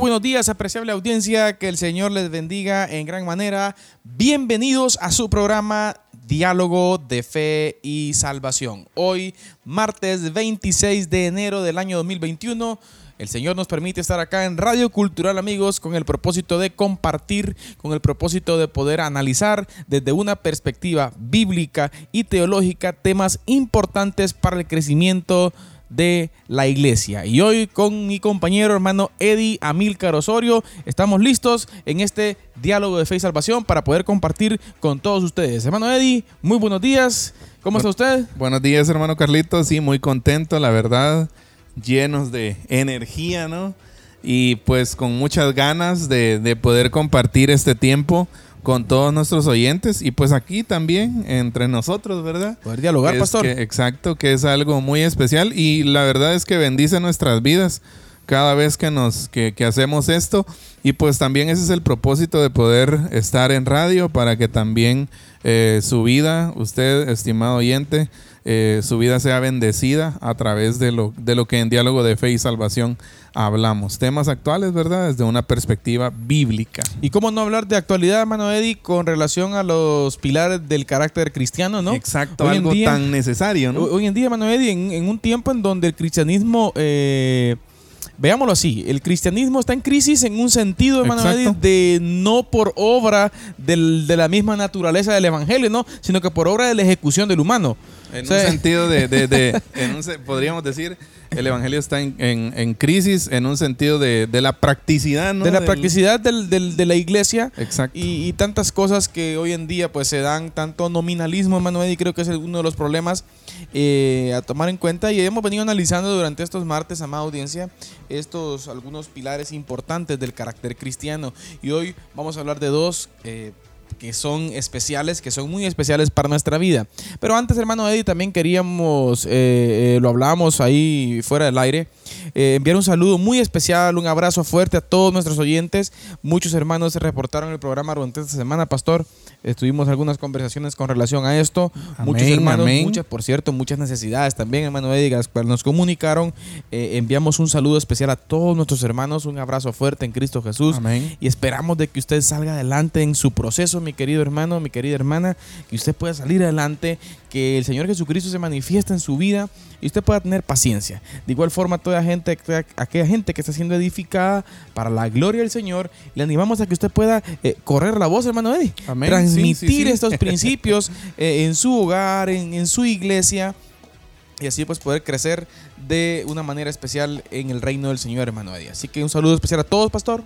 Buenos días, apreciable audiencia, que el Señor les bendiga en gran manera. Bienvenidos a su programa Diálogo de Fe y Salvación. Hoy, martes 26 de enero del año 2021. El Señor nos permite estar acá en Radio Cultural, amigos, con el propósito de compartir, con el propósito de poder analizar desde una perspectiva bíblica y teológica temas importantes para el crecimiento de la iglesia. Y hoy con mi compañero hermano Eddie Amilcar Osorio estamos listos en este diálogo de fe y salvación para poder compartir con todos ustedes. Hermano Eddie, muy buenos días. ¿Cómo está usted? Buenos días, hermano Carlitos. Sí, muy contento, la verdad. Llenos de energía, ¿no? Y pues con muchas ganas de, de poder compartir este tiempo con todos nuestros oyentes y pues aquí también entre nosotros, ¿verdad? Poder dialogar, Es pastor. que- exacto, que es algo muy especial y la verdad es que bendice nuestras vidas cada vez que nos que, que hacemos esto y pues también ese es el propósito de poder estar en radio para que también eh, su vida, usted estimado oyente, eh, su vida sea bendecida a través de lo, de lo que en diálogo de fe y salvación hablamos. Temas actuales, ¿verdad? Desde una perspectiva bíblica. Y cómo no hablar de actualidad, hermano Eddie, con relación a los pilares del carácter cristiano, ¿no? Exacto, Hoy en algo día- tan necesario, ¿no? Hoy en día, hermano Eddie, en, en un tiempo en donde el cristianismo, eh, veámoslo así, el cristianismo está en crisis en un sentido, hermano de no por obra del- de la misma naturaleza del evangelio, ¿no? Sino que por obra de la ejecución del humano. En sea, un sentido de, de- de- en un podríamos decir, el evangelio está en, en- en crisis en un sentido de, de la practicidad, ¿no? de la Del- practicidad del- del- de la iglesia Exacto. y, y tantas cosas que hoy en día pues se dan, tanto nominalismo, hermano Eddie, creo que es uno de los problemas eh, a tomar en cuenta y hemos venido analizando durante estos martes, amada audiencia, estos algunos pilares importantes del carácter cristiano y hoy vamos a hablar de dos eh, que son especiales, que son muy especiales para nuestra vida. Pero antes, hermano Eddie, también queríamos, eh, eh, lo hablábamos ahí fuera del aire, eh, enviar un saludo muy especial, un abrazo fuerte a todos nuestros oyentes. Muchos hermanos se reportaron el programa durante esta semana, Pastor. Estuvimos algunas conversaciones con relación a esto. muchos hermanos, amén. muchas, por cierto, muchas necesidades también, hermano cuales nos comunicaron. Eh, enviamos un saludo especial a todos nuestros hermanos, un abrazo fuerte en Cristo Jesús. Amén. Y esperamos de que usted salga adelante en su proceso, mi querido hermano, mi querida hermana, que usted pueda salir adelante, que el Señor Jesucristo se manifieste en su vida y usted pueda tener paciencia. De igual forma, toda gente, aquella gente que está siendo edificada para la gloria del Señor, le animamos a que usted pueda eh, correr la voz, hermano Eddie. Amén. Transmitir Sí, sí, sí. estos principios eh, en su hogar, en, en su iglesia. Y así pues poder crecer de una manera especial en el reino del Señor, hermano Eddie. Así que un saludo especial a todos, pastor.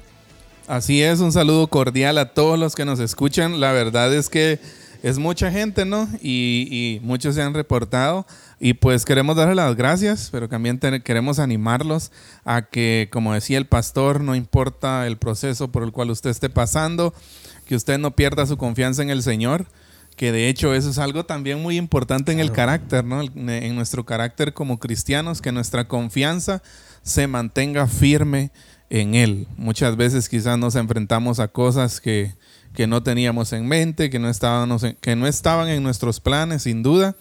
Así es, un saludo cordial a todos los que nos escuchan. La verdad es que es mucha gente, ¿no? Y, y muchos se han reportado. Y pues queremos darle las gracias, pero también queremos animarlos a que, como decía el pastor, no importa el proceso por el cual usted esté pasando, que usted no pierda su confianza en el Señor. Que de hecho eso es algo también muy importante en el carácter, ¿no? En nuestro carácter como cristianos, que nuestra confianza se mantenga firme en Él. Muchas veces quizás nos enfrentamos a cosas que, que no teníamos en mente, que no, estábamos en- que no estaban en nuestros planes, sin duda.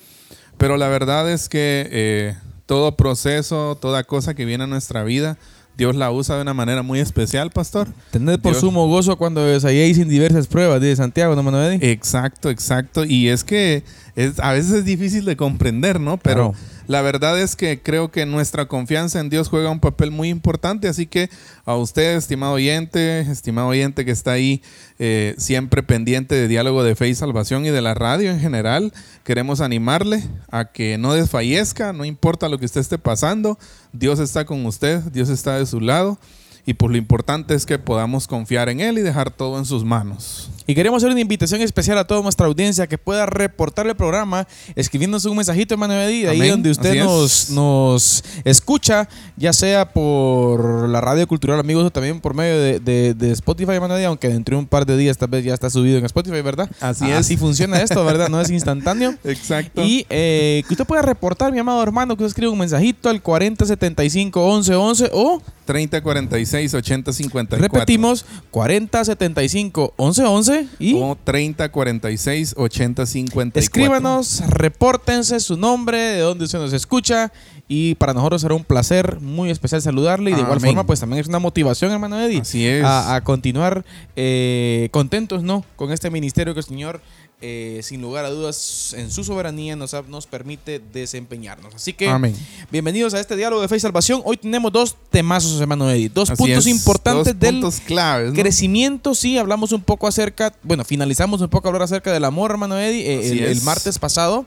Pero la verdad es que eh, todo proceso, toda cosa que viene a nuestra vida, Dios la usa de una manera muy especial, pastor. Tened por Dios- sumo gozo cuando desayéis sin diversas pruebas, dice Santiago, ¿no, Eddie? Exacto, exacto. Y es que es, a veces es difícil de comprender, ¿no? Pero Claro. La verdad es que creo que nuestra confianza en Dios juega un papel muy importante. Así que a usted, estimado oyente, estimado oyente que está ahí eh, siempre pendiente de diálogo de fe y salvación y de la radio en general, queremos animarle a que no desfallezca, no importa lo que usted esté pasando, Dios está con usted, Dios está de su lado. y pues lo importante es que podamos confiar en Él y dejar todo en sus manos. Y queremos hacer una invitación especial a toda nuestra audiencia que pueda reportar el programa escribiéndonos un mensajito, hermano Eddie, de ahí donde usted nos, nos escucha, ya sea por la radio cultural, amigos, o también por medio de, de- de Spotify, hermano Eddie, aunque dentro de un par de días tal vez ya está subido en Spotify, ¿verdad? Así es. Así funciona esto, ¿verdad? No es instantáneo. Exacto. Y eh, que usted pueda reportar, mi amado hermano, que usted escriba un mensajito al 4075 1111 o 30, 46, 80, 54. repetimos 4075 1111 y O 30, 46, 80, 54. Escríbanos, repórtense su nombre, de dónde usted nos escucha. Y para nosotros será un placer muy especial saludarle. Y de igual forma, pues también es una motivación, hermano Eddie, Así es. a, a continuar eh, contentos, ¿no? Con este ministerio que el Señor, eh, sin lugar a dudas, en su soberanía nos, nos permite desempeñarnos. Así que, Amén. bienvenidos a este diálogo de fe y salvación. Hoy tenemos dos temazos, hermano Eddie. Dos Así puntos es. importantes Dos del puntos claves. ¿no? Crecimiento, sí, hablamos un poco acerca, bueno, finalizamos un poco a hablar acerca del amor, hermano Eddie, eh, el, el es. martes pasado.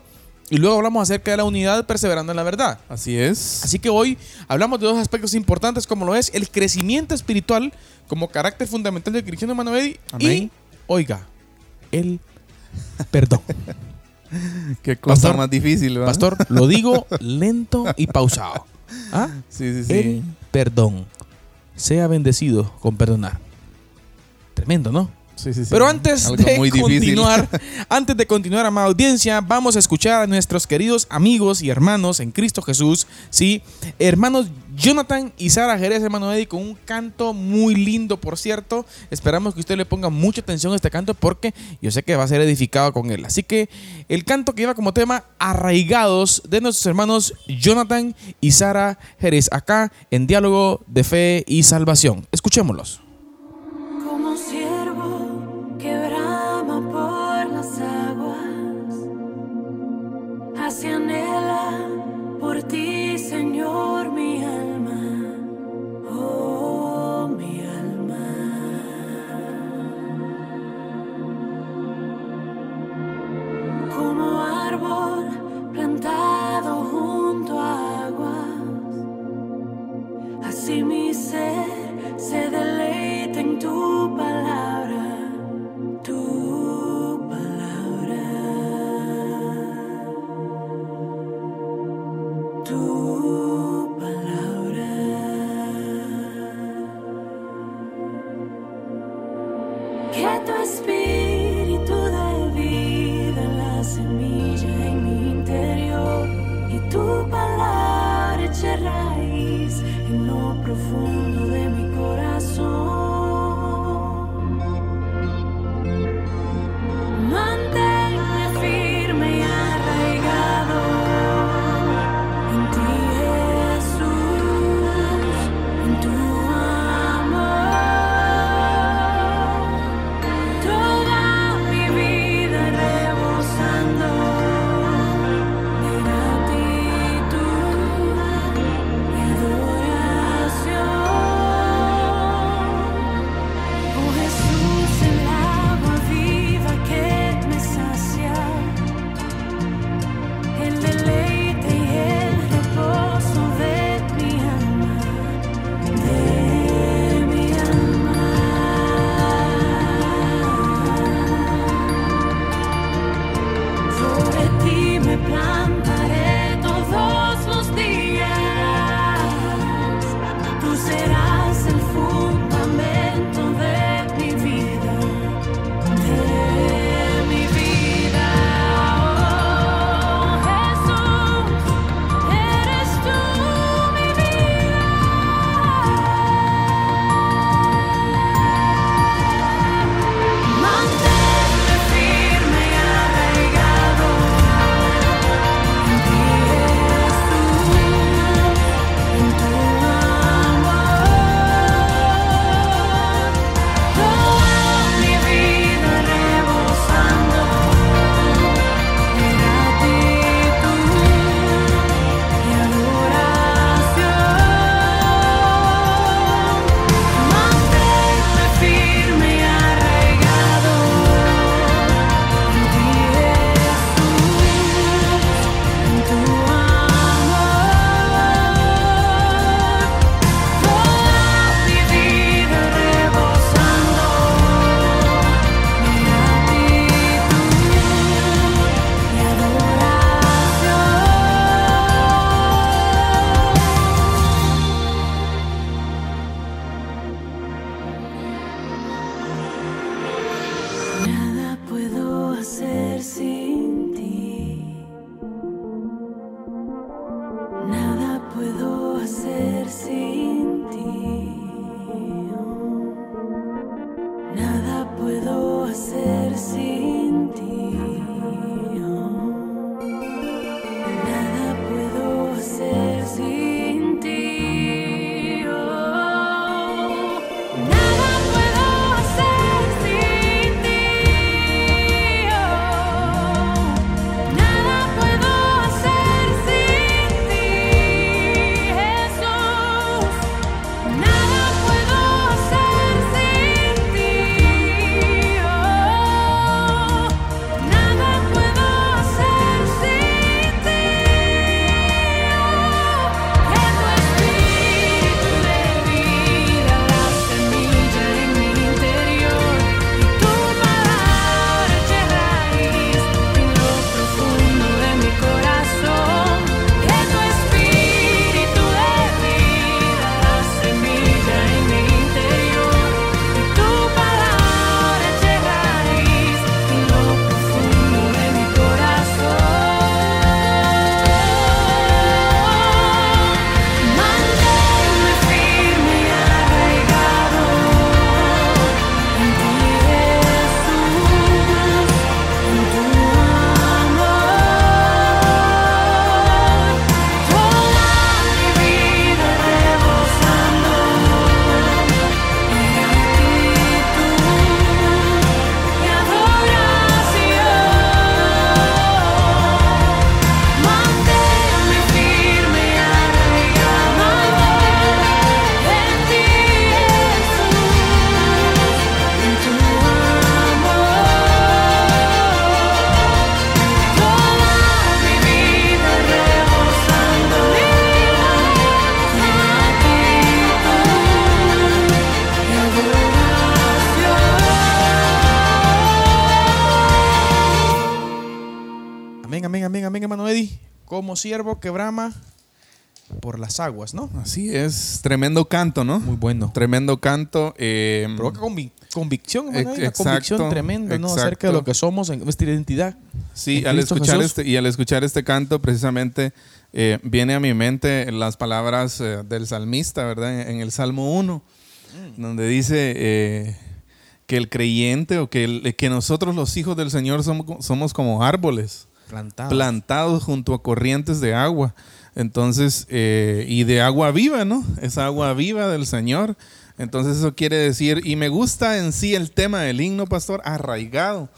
Y luego hablamos acerca de la unidad perseverando en la verdad. Así es. Así que hoy hablamos de dos aspectos importantes como lo es el crecimiento espiritual como carácter fundamental del cristiano, hermano Eddie. Y, Amén. oiga, el perdón. Qué cosa Pastor, más difícil, ¿verdad? Pastor, lo digo lento y pausado. ¿Ah? Sí, sí, sí. El perdón. Sea bendecido con perdonar. Tremendo, ¿no? Sí, sí, sí. Pero antes Algo de muy continuar, antes de continuar, amada audiencia, vamos a escuchar a nuestros queridos amigos y hermanos en Cristo Jesús, sí, hermanos Jonathan y Sara Jerez, hermano Eddie, con un canto muy lindo, por cierto. Esperamos que usted le ponga mucha atención a este canto porque yo sé que va a ser edificado con él. Así que el canto que lleva como tema Arraigados de nuestros hermanos Jonathan y Sara Jerez, acá en Diálogo de Fe y Salvación. Escuchémoslos. Por ti, Señor, mi alma, oh mi alma. Como árbol plantado junto a aguas, Así mi ser se deleita en tu palabra, siervo que brama por las aguas, ¿no? Así es, tremendo canto, ¿no? Muy bueno. Tremendo canto. eh, Provoca convic- convicción, Ex- una convicción tremenda, ¿no? Acerca de lo que somos en nuestra identidad. Sí, al escuchar Jesús. este, y al escuchar este canto, precisamente eh, viene a mi mente las palabras eh, del salmista, ¿verdad? En, en el Salmo 1, Mm. donde dice eh, que el creyente o que, el- que nosotros los hijos del Señor somos, somos como árboles Plantado. plantados junto a corrientes de agua. Entonces, eh, y de agua viva, ¿no? Es agua viva del Señor. Entonces eso quiere decir, y me gusta en sí el tema del himno, pastor, arraigado.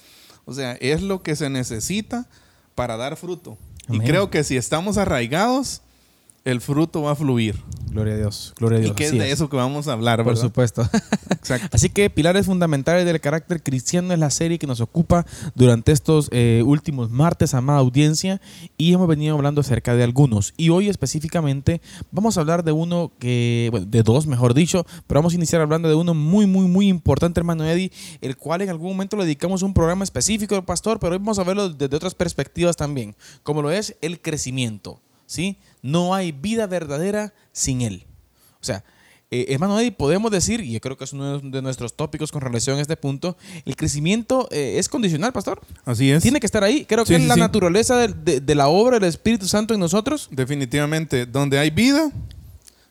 O sea, es lo que se necesita para dar fruto. Amén. Y creo que si estamos arraigados, el fruto va a fluir. Gloria a Dios, gloria a Dios. Y que es de eso que vamos a hablar, Por ¿verdad? supuesto. Exacto. Así que pilares fundamentales del carácter cristiano es la serie que nos ocupa durante estos eh, últimos martes, amada audiencia, y hemos venido hablando acerca de algunos. Y hoy específicamente vamos a hablar de uno que, bueno, de dos, mejor dicho, pero vamos a iniciar hablando de uno muy, muy, muy importante, hermano Eddie, el cual en algún momento le dedicamos un programa específico, pastor, pero hoy vamos a verlo desde otras perspectivas también, como lo es el crecimiento, ¿sí? No hay vida verdadera sin él. O sea, eh, hermano Eddie, podemos decir, y yo creo que es uno de nuestros tópicos con relación a este punto, el crecimiento eh, es condicional, pastor. Así es. Tiene que estar ahí. Creo Sí, que sí, es la sí. naturaleza de, de- de la obra del Espíritu Santo en nosotros. Definitivamente, donde hay vida,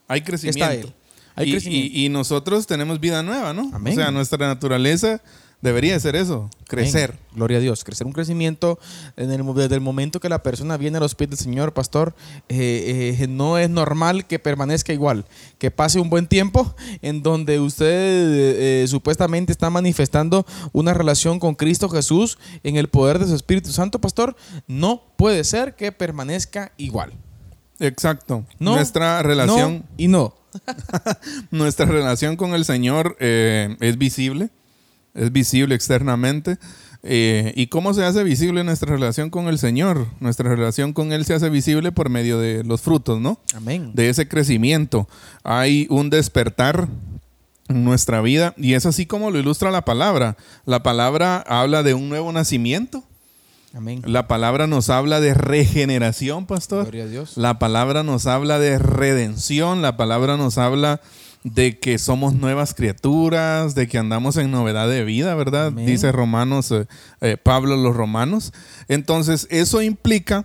hay crecimiento. Él. Hay y, crecimiento. y- y nosotros tenemos vida nueva, ¿no? Amén. O sea, nuestra naturaleza debería de ser eso, crecer. Gloria a Dios. Crecer un crecimiento en el, desde el momento que la persona viene a los pies del Señor, pastor. eh, eh, no es normal que permanezca igual. Que pase un buen tiempo en donde usted eh, supuestamente está manifestando una relación con Cristo Jesús en el poder de su Espíritu Santo, pastor. No puede ser que permanezca igual. Exacto. No, nuestra relación, No y no. nuestra relación con el Señor es visible, es visible externamente. Eh, ¿Y cómo se hace visible nuestra relación con el Señor? Nuestra relación con Él se hace visible por medio de los frutos, ¿no? Amén. de ese crecimiento. Hay un despertar en nuestra vida y es así como lo ilustra la palabra. La palabra habla de un nuevo nacimiento. Amén. La palabra nos habla de regeneración, pastor. Gloria a Dios. La palabra nos habla de redención. La palabra nos habla de que somos nuevas criaturas, de que andamos en novedad de vida, ¿verdad? Amén. Dice Romanos, eh, eh, Pablo los romanos. Entonces, eso implica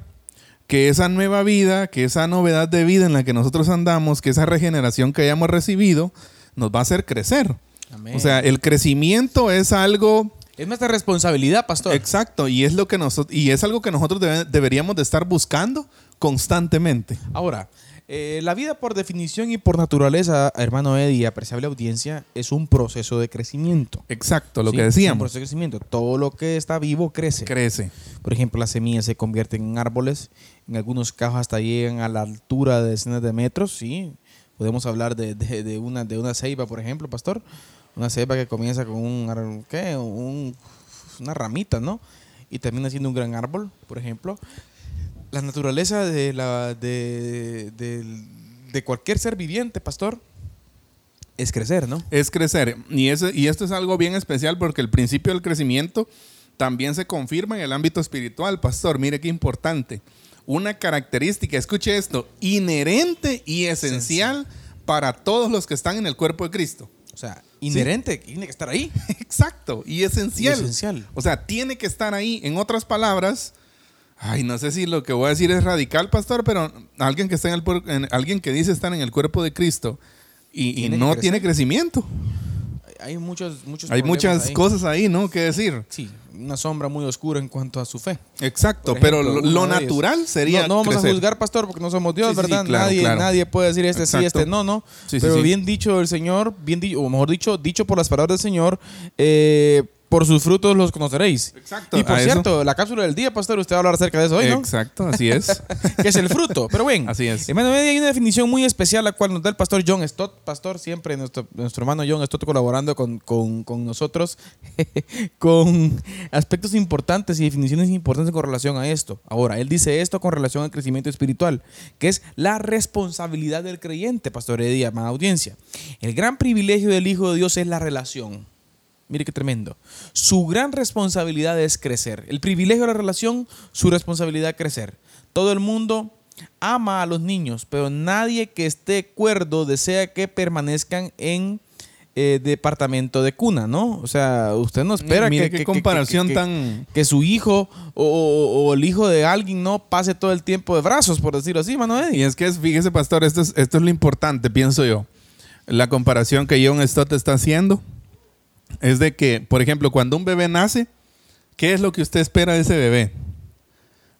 que esa nueva vida, que esa novedad de vida en la que nosotros andamos, que esa regeneración que hayamos recibido, nos va a hacer crecer. Amén. O sea, el crecimiento es algo es nuestra responsabilidad, pastor. exacto y es lo que nosotros y es algo que nosotros debe- deberíamos de estar buscando constantemente. Ahora, eh, la vida por definición y por naturaleza, hermano Eddie, apreciable audiencia, es un proceso de crecimiento. Exacto, lo ¿sí? que Es un decíamos. proceso de crecimiento. Todo lo que está vivo crece. Crece. Por ejemplo, las semillas se convierten en árboles. En algunos casos hasta llegan a la altura de decenas de metros. Sí, podemos hablar de, de- de una, de una ceiba, por ejemplo, pastor. Una ceiba que comienza con un, ¿qué? Un- una ramita, ¿no? Y termina siendo un gran árbol, por ejemplo. La naturaleza de, la, de, de- de cualquier ser viviente, pastor, es crecer, ¿no? Es crecer. Y, ese, y esto es algo bien especial porque el principio del crecimiento también se confirma en el ámbito espiritual, pastor. Mire qué importante. Una característica, escuche esto, inherente y esencial para todos los que están en el cuerpo de Cristo. O sea, inherente, tiene que estar ahí. Exacto, y esencial. Y esencial. O sea, tiene que estar ahí. En otras palabras, ay, no sé si lo que voy a decir es radical, pastor, pero alguien que está en el en- alguien que dice estar en el cuerpo de Cristo y, Tiene no crecer. tiene crecimiento. Hay muchos, muchos Hay muchas ahí. cosas ahí, ¿no? Que decir. Sí, una sombra muy oscura en cuanto a su fe. Exacto, pero lo, natural sería No, no vamos crecer. a juzgar, pastor, porque no somos Dios, Sí, sí, sí, ¿verdad? claro, nadie, claro. nadie puede decir este sí, este no, no. Sí, Pero bien dicho el Señor, bien o mejor dicho, dicho por las palabras del Señor, eh, por sus frutos los conoceréis. Exacto, Y por eso. cierto, la cápsula del día, pastor, usted va a hablar acerca de eso hoy, ¿no? Exacto, así es. que es el fruto. Pero bueno, Así es. hermano, hay una definición muy especial la cual nos da el pastor John Stott. Pastor, siempre nuestro, nuestro hermano John Stott colaborando con, con- con nosotros con aspectos importantes y definiciones importantes con relación a esto. Ahora, él dice esto con relación al crecimiento espiritual, que es la responsabilidad del creyente, pastor Eddie, amada audiencia. El gran privilegio del Hijo de Dios es la relación. Mire qué tremendo. Su gran responsabilidad es crecer. El privilegio de la relación, su responsabilidad es crecer. Todo el mundo ama a los niños, pero nadie que esté cuerdo desea que permanezcan en eh, departamento de cuna, ¿no? O sea, usted no espera Mire que, qué que- comparación que- que- tan- que su hijo o, o- o el hijo de alguien no pase todo el tiempo de brazos, por decirlo así. Eddie. Y es que, es- fíjese, pastor, esto es, esto es lo importante, pienso yo. La comparación que John Stott está haciendo es de que, por ejemplo, cuando un bebé nace, ¿qué es lo que usted espera de ese bebé?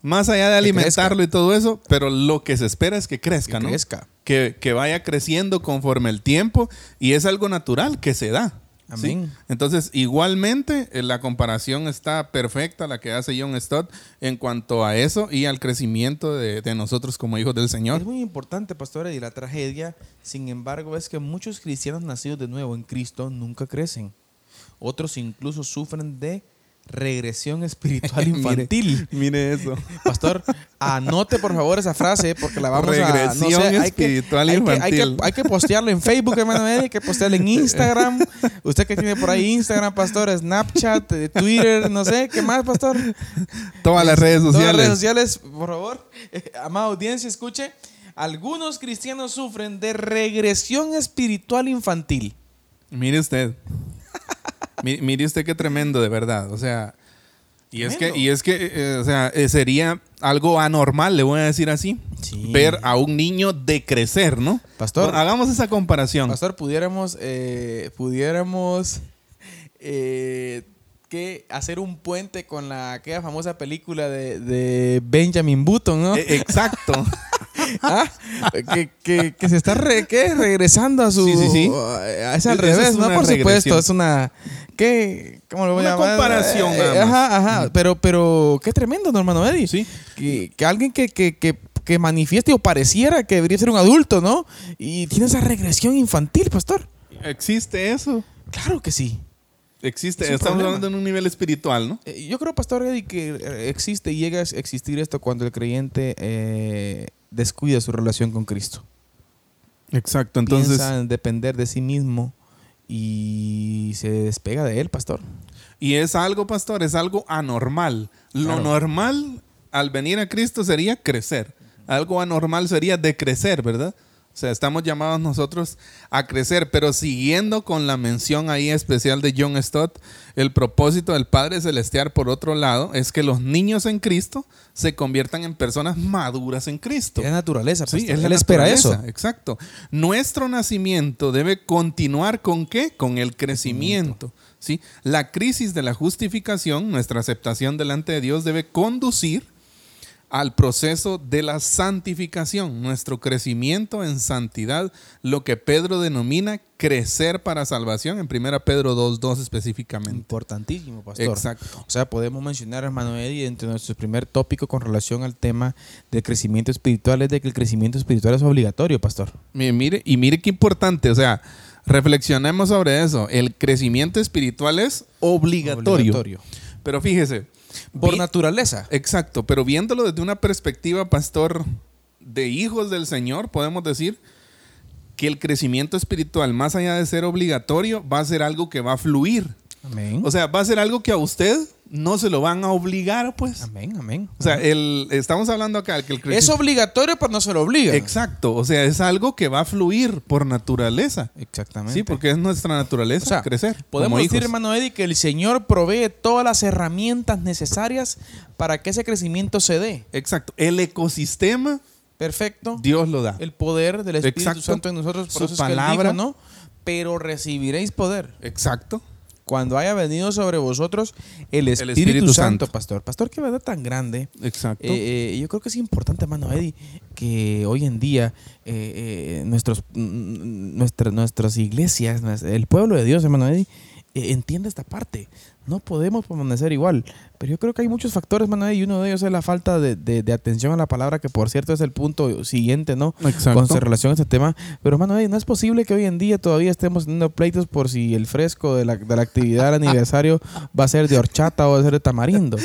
Más allá de alimentarlo y todo eso, pero lo que se espera es que crezca, Que ¿no? crezca. Que, que vaya creciendo conforme el tiempo y es algo natural que se da. ¿sí? Amén. Entonces, igualmente, eh, la comparación está perfecta, la que hace John Stott, en cuanto a eso y al crecimiento de, de nosotros como hijos del Señor. Es muy importante, pastor, y la tragedia, sin embargo, es que muchos cristianos nacidos de nuevo en Cristo nunca crecen. Otros incluso sufren de regresión espiritual infantil. Mire eso. Pastor, anote por favor esa frase porque la vamos a... Regresión hay que- espiritual hay que, hay, que, infantil. hay que postearlo en Facebook, hermano hay que postearlo en Instagram. Usted que tiene por ahí Instagram, pastor, Snapchat, eh, Twitter, no sé, ¿qué más, pastor? Todas las redes Todas sociales. las redes sociales, por favor, eh, amada audiencia, escuche. Algunos cristianos sufren de regresión espiritual infantil. Mire usted. Mi- Mire usted qué tremendo, de verdad. O sea, y es que, y es que eh, o sea, eh, sería algo anormal, le voy a decir así, Sí. ver a un niño decrecer, ¿no? Pastor. Hagamos esa comparación. Pastor, pudiéramos, eh, pudiéramos eh, que hacer un puente con la aquella famosa película de, de Benjamin Button, ¿no? Eh, exacto. Ah, que, que- que se está re- ¿qué? regresando a su... Sí, sí, sí. a- Es al revés, es ¿no? Por supuesto, es una... ¿Qué? ¿Cómo lo voy a Una llamar? comparación Eh. Ajá, ajá. Pero, pero qué tremendo, ¿no, hermano Eddie? Sí. Que, que alguien que, que, que, que manifieste o pareciera que debería ser un adulto, ¿no? Y tiene esa regresión infantil, pastor. Existe eso. Claro que sí. Existe. Es Estamos problema. hablando en un nivel espiritual, ¿no? Eh, Yo creo, Pastor Eddie, que eh, existe y llega a existir esto cuando el creyente eh, descuida su relación con Cristo. Exacto. Entonces, Piensa en depender de sí mismo y se despega de él, Pastor. y es algo, pastor, es algo anormal. Lo Claro. normal al venir a Cristo sería crecer. Algo anormal sería decrecer, ¿verdad? O sea, estamos llamados nosotros a crecer, pero siguiendo con la mención ahí especial de John Stott, el propósito del Padre Celestial, por otro lado, es que los niños en Cristo se conviertan en personas maduras en Cristo. Es la naturaleza, Sí, es la él espera naturaleza, eso. Exacto. Nuestro nacimiento debe continuar con qué? Con el crecimiento. ¿sí? La crisis de la justificación, nuestra aceptación delante de Dios, debe conducir al proceso de la santificación, nuestro crecimiento en santidad, lo que Pedro denomina crecer para salvación, en 1 Pedro 2.2 específicamente. Importantísimo, Pastor. Exacto. O sea, podemos mencionar, hermano Eddie, entre nuestro primer tópico con relación al tema del crecimiento espiritual es de que el crecimiento espiritual es obligatorio, Pastor. Mi- Mire, y mire qué importante, o sea, reflexionemos sobre eso. El crecimiento espiritual es obligatorio. Obligatorio. Pero fíjese, Por vi- naturaleza. exacto, pero viéndolo desde una perspectiva, pastor, de hijos del Señor, podemos decir que el crecimiento espiritual, más allá de ser obligatorio, va a ser algo que va a fluir. Amén. O sea, va a ser algo que a usted no se lo van a obligar, pues. amén, amén. O sea, el, estamos hablando acá que el es obligatorio, pero no se lo obliga. Exacto, o sea, es algo que va a fluir por naturaleza. Exactamente. Sí, porque es nuestra naturaleza O sea, crecer. Podemos decir, hermano Eddie, que el Señor provee todas las herramientas necesarias para que ese crecimiento se dé. Exacto. El ecosistema, Perfecto. Dios lo da. El poder del Espíritu Exacto. Santo en nosotros, por Su eso es que él palabra. dijo, ¿no? Pero recibiréis poder Exacto. Cuando haya venido sobre vosotros el Espíritu, Espíritu Santo, Santo. pastor. Pastor, qué verdad tan grande. Exacto. Eh, eh, yo creo que es importante, hermano Eddie, que hoy en día eh, eh, nuestros, nuestra- nuestras iglesias, el pueblo de Dios, hermano Eddie, eh, entienda esta parte no podemos permanecer igual. Pero yo creo que hay muchos factores, Eddie, y uno de ellos es la falta de, de- de atención a la palabra, que por cierto es el punto siguiente, ¿no? Exacto. Con relación a este tema. Pero, Eddie, no es posible que hoy en día todavía estemos teniendo pleitos por si el fresco de la, de la actividad del aniversario va a ser de horchata o va a ser de tamarindo.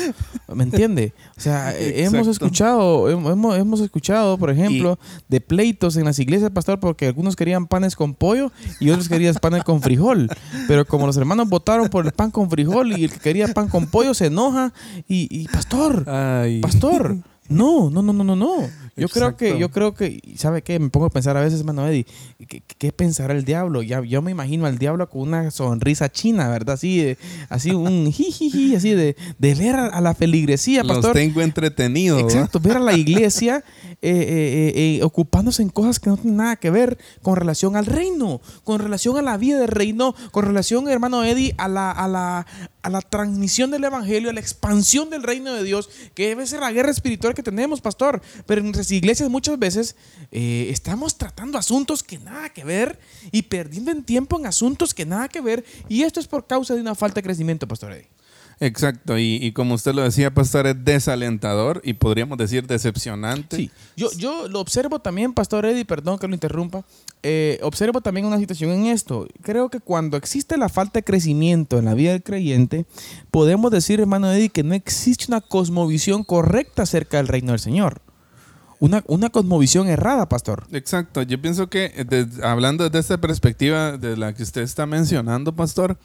¿Me entiende? O sea, eh, hemos escuchado, hem- hemos, hemos escuchado, por ejemplo, de pleitos en las iglesias, pastor, porque algunos querían panes con pollo y otros querían panes con frijol. Pero como los hermanos votaron por el pan con frijol y el que quería pan con pollo se enoja y, y pastor, Ay. pastor, no, no, no, no, no, no. Yo creo que, yo creo que, ¿sabe qué? Me pongo a pensar a veces, hermano Eddie, ¿qué, qué pensará el diablo? Ya, yo me imagino al diablo con una sonrisa china, ¿verdad? Así, de- así un jijiji, así de, de ver a, la feligresía, Los pastor. tengo entretenidos. Exacto, ver a la iglesia eh, eh, eh, eh, ocupándose en cosas que no tienen nada que ver con relación al reino, con relación a la vida del reino, con relación, hermano Eddie, a la, a la, a la transmisión del evangelio, a la expansión del reino de Dios, que debe ser la guerra espiritual que tenemos, pastor. Pero en nuestras iglesias muchas veces estamos tratando asuntos que nada que ver y perdiendo en tiempo en asuntos que nada que ver. Y esto es por causa de una falta de crecimiento, pastor Eddie. Exacto, y, y como usted lo decía, pastor, es desalentador y podríamos decir decepcionante. Sí, yo, yo lo observo también, Pastor Eddie, perdón que lo interrumpa, eh, observo también una situación en esto. Creo que cuando existe la falta de crecimiento en la vida del creyente, podemos decir, hermano Eddie, que no existe una cosmovisión correcta acerca del reino del Señor. Una, una cosmovisión errada, Pastor. Exacto, yo pienso que eh, hablando desde esta perspectiva de la que usted está mencionando, pastor,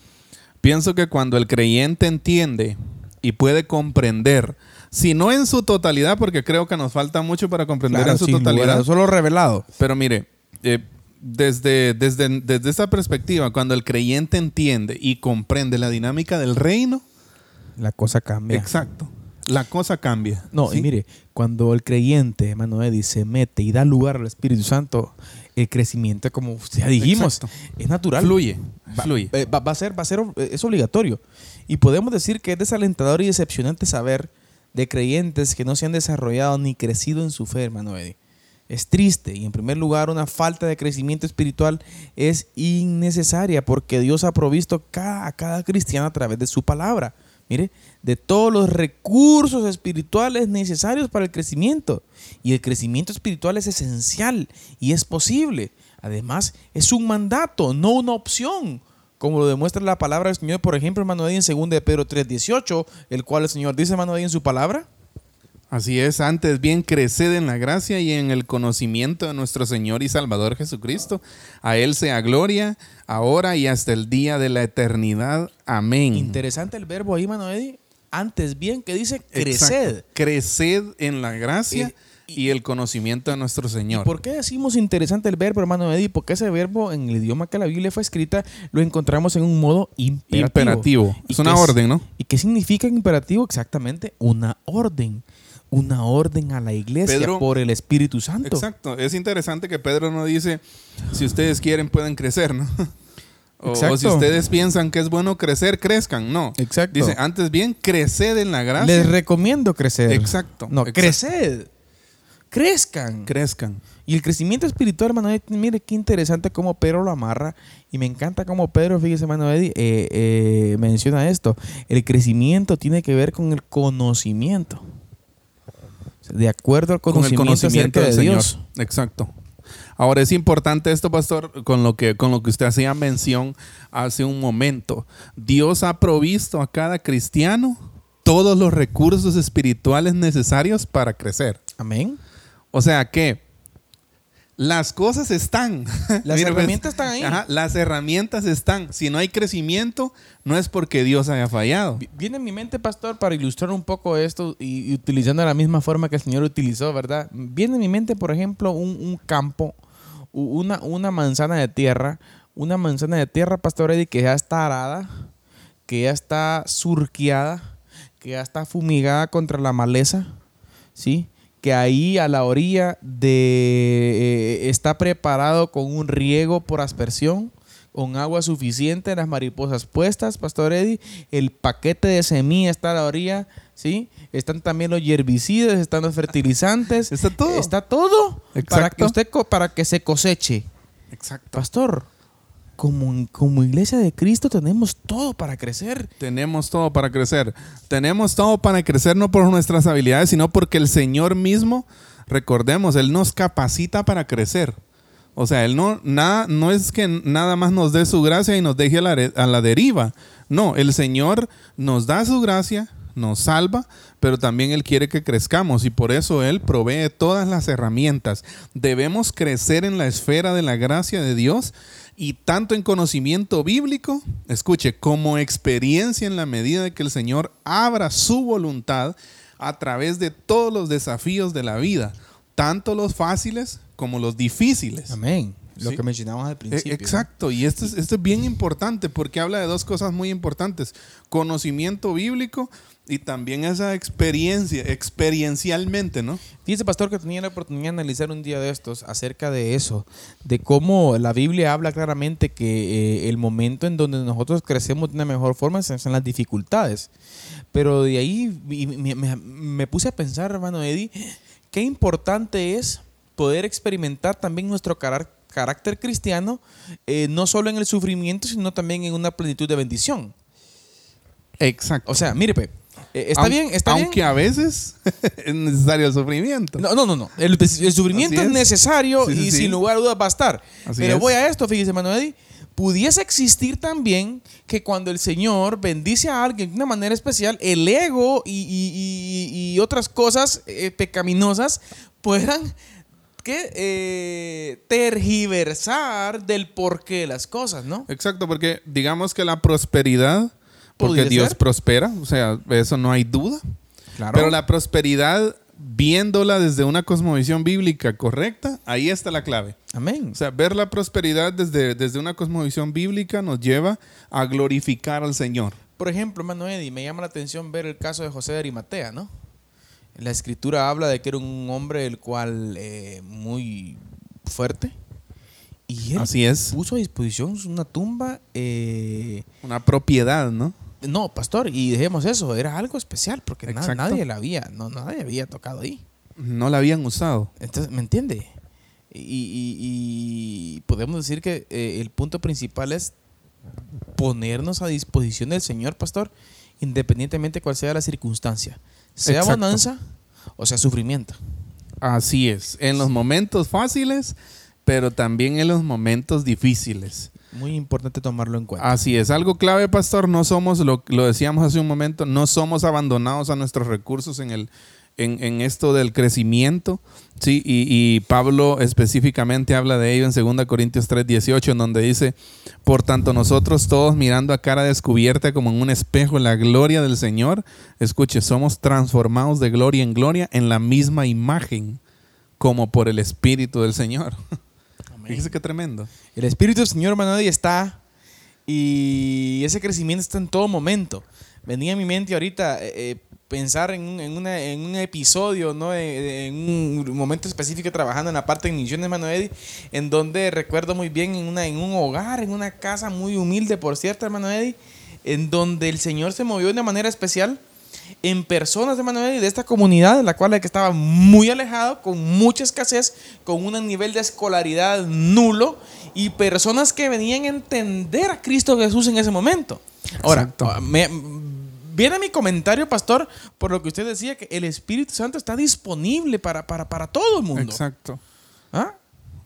pienso que cuando el creyente entiende y puede comprender, si no en su totalidad, porque creo que nos falta mucho para comprender Claro, en su lugar totalidad, dudas, solo revelado. pero mire, eh, desde, desde, desde esta perspectiva, cuando el creyente entiende y comprende la dinámica del reino, La cosa cambia. exacto, la cosa cambia. No, ¿sí? y mire, cuando el creyente, hermano Eddie, se mete y da lugar al Espíritu Santo, el crecimiento, como ya dijimos, Exacto. es natural. fluye, Va, fluye. eh, va- va a ser, va a ser, eh, es obligatorio. Y podemos decir que es desalentador y decepcionante saber de creyentes que no se han desarrollado ni crecido en su fe, hermano Eddie. Es triste y en primer lugar una falta de crecimiento espiritual es innecesaria porque Dios ha provisto cada- a cada cristiano a través de su palabra. Mire, de todos los recursos espirituales necesarios para el crecimiento. Y el crecimiento espiritual es esencial y es posible. Además, es un mandato, no una opción. Como lo demuestra la palabra del Señor, por ejemplo, hermano Eddie, en 2 de Pedro 3.18, el cual el Señor dice, hermano en su palabra. Así es, antes bien creced en la gracia y en el conocimiento de nuestro Señor y Salvador Jesucristo. A Él sea gloria, ahora y hasta el día de la eternidad. Amén. Interesante el verbo ahí, Eddie. Antes bien, que dice Exacto. creced. Creced en la gracia Eh, y el conocimiento de nuestro Señor. ¿Por qué decimos interesante el verbo, hermano Eddie? Porque ese verbo en el idioma que la Biblia fue escrita lo encontramos en un modo imperativo. Imperativo. ¿Y Es una orden, ¿no? ¿Y qué significa imperativo? Exactamente, una orden. Una orden a la iglesia Pedro- por el Espíritu Santo. Exacto. Es interesante que Pedro no dice, si ustedes quieren pueden crecer, ¿no? O, o si ustedes piensan que es bueno crecer, crezcan. No. Exacto. Dice, antes bien, creced en la gracia. Les recomiendo crecer. Exacto, No, exacto. creced. Crezcan. crezcan. Y el crecimiento espiritual, hermano Eddie, mire qué interesante cómo Pedro lo amarra. Y me encanta cómo Pedro, fíjese, hermano Eddie, eh, eh, menciona esto. El crecimiento tiene que ver con el conocimiento. De acuerdo al con el conocimiento, acerca del de Señor. Dios. Exacto. Ahora es importante esto, pastor, con lo que con lo que usted hacía mención hace un momento. Dios ha provisto a cada cristiano todos los recursos espirituales necesarios para crecer. Amén. O sea que las cosas están. Las pues, herramientas están ahí. Ajá, las herramientas están. Si no hay crecimiento, no es porque Dios haya fallado. Vi- Viene en mi mente, pastor, para ilustrar un poco esto y, y utilizando la misma forma que el Señor utilizó, ¿verdad? Viene en mi mente, por ejemplo, un, un campo, una, una manzana de tierra, una manzana de tierra, pastor Eddie, que ya está arada, que ya está surqueada, que ya está fumigada contra la maleza, ¿sí? Que ahí a la orilla de eh, está preparado con un riego por aspersión, con agua suficiente, las mariposas puestas, Pastor Eddie, el paquete de semilla está a la orilla, ¿sí? Están también los herbicidas, están los fertilizantes. Está todo. Está todo para que usted para que se coseche. Exacto. Pastor, como, como iglesia de Cristo tenemos todo para crecer. Tenemos todo para crecer. Tenemos todo para crecer no por nuestras habilidades, sino porque el Señor mismo, recordemos, Él nos capacita para crecer. O sea, Él no, nada, no es que nada más nos dé su gracia y nos deje a la, a la deriva. No, el Señor nos da su gracia, nos salva, pero también Él quiere que crezcamos y por eso Él provee todas las herramientas. Debemos crecer en la esfera de la gracia de Dios y tanto en conocimiento bíblico, escuche, como experiencia en la medida de que el Señor abra su voluntad a través de todos los desafíos de la vida, tanto los fáciles como los difíciles. Amén. Lo Sí. que mencionamos al E- principio. Exacto, y esto es, esto es bien importante porque habla de dos cosas muy importantes, conocimiento bíblico y también esa experiencia, experiencialmente, ¿no? Fíjese, pastor, que tenía la oportunidad de analizar un día de estos acerca de eso, de cómo la Biblia habla claramente que eh, el momento en donde nosotros crecemos de una mejor forma son las dificultades. Pero de ahí me, me- me puse a pensar, hermano Eddie, qué importante es poder experimentar también nuestro carácter cristiano, eh, no solo en el sufrimiento, sino también en una plenitud de bendición. Exacto. O sea, mire, pe, eh, está Aun- bien, está bien. Aunque a veces es necesario el sufrimiento. No, no, no, no. El, el sufrimiento es. es. necesario Sí, sí, y sí. sin lugar a dudas va a estar. Así Pero es. voy a esto, fíjese, Manuel. Pudiese existir también que cuando el Señor bendice a alguien de una manera especial, el ego y, y- y- y otras cosas eh, pecaminosas puedan que eh, tergiversar del porqué de las cosas, ¿no? Exacto, porque digamos que la prosperidad, porque ¿Podría Dios ser? prospera, o sea, eso no hay duda. Claro. Pero la prosperidad, viéndola desde una cosmovisión bíblica correcta, ahí está la clave. Amén. O sea, ver la prosperidad desde, desde una cosmovisión bíblica nos lleva a glorificar al Señor. Por ejemplo, hermano Eddie, me llama la atención ver el caso de José de Arimatea, ¿no? La escritura habla de que era un hombre el cual eh, muy fuerte. Y él Así es. puso a disposición una tumba. eh, Una propiedad, ¿no? No, pastor, y dejemos eso, era algo especial porque na- nadie la había, no, nadie había tocado ahí. No la habían usado. Entonces, ¿me entiende? Y, y- y podemos decir que eh, el punto principal es ponernos a disposición del Señor, pastor, independientemente cuál sea la circunstancia. Sea Exacto. bonanza o sea sufrimiento. Así es. En los momentos fáciles, pero también en los momentos difíciles. Muy importante tomarlo en cuenta. Así es, algo clave, pastor, no somos, lo, lo decíamos hace un momento, no somos abandonados a nuestros recursos en, el, en, en esto del crecimiento, ¿sí? Y, y Pablo específicamente habla de ello en 2 Corintios 3, 18, en donde dice, por tanto nosotros todos mirando a cara descubierta como en un espejo la gloria del Señor, escuche, somos transformados de gloria en gloria en la misma imagen como por el Espíritu del Señor. Fíjese qué tremendo. El Espíritu del Señor, hermano, ahí está. Y ese crecimiento está en todo momento. Venía a mi mente ahorita eh, eh, pensar en un, en una- en un episodio, ¿no? De- en un momento específico trabajando en la parte de misiones, hermano Eddie, en donde recuerdo muy bien en, una, en un hogar, en una casa muy humilde, por cierto, hermano Eddie, en donde el Señor se movió de una manera especial en personas, hermano Eddie, de esta comunidad, de la cual que estaba muy alejado, con mucha escasez, con un nivel de escolaridad nulo y personas que venían a entender a Cristo Jesús en ese momento. Ahora, ah, me- viene mi comentario, pastor, por lo que usted decía, que el Espíritu Santo está disponible para, para, para todo el mundo. Exacto. ¿Ah?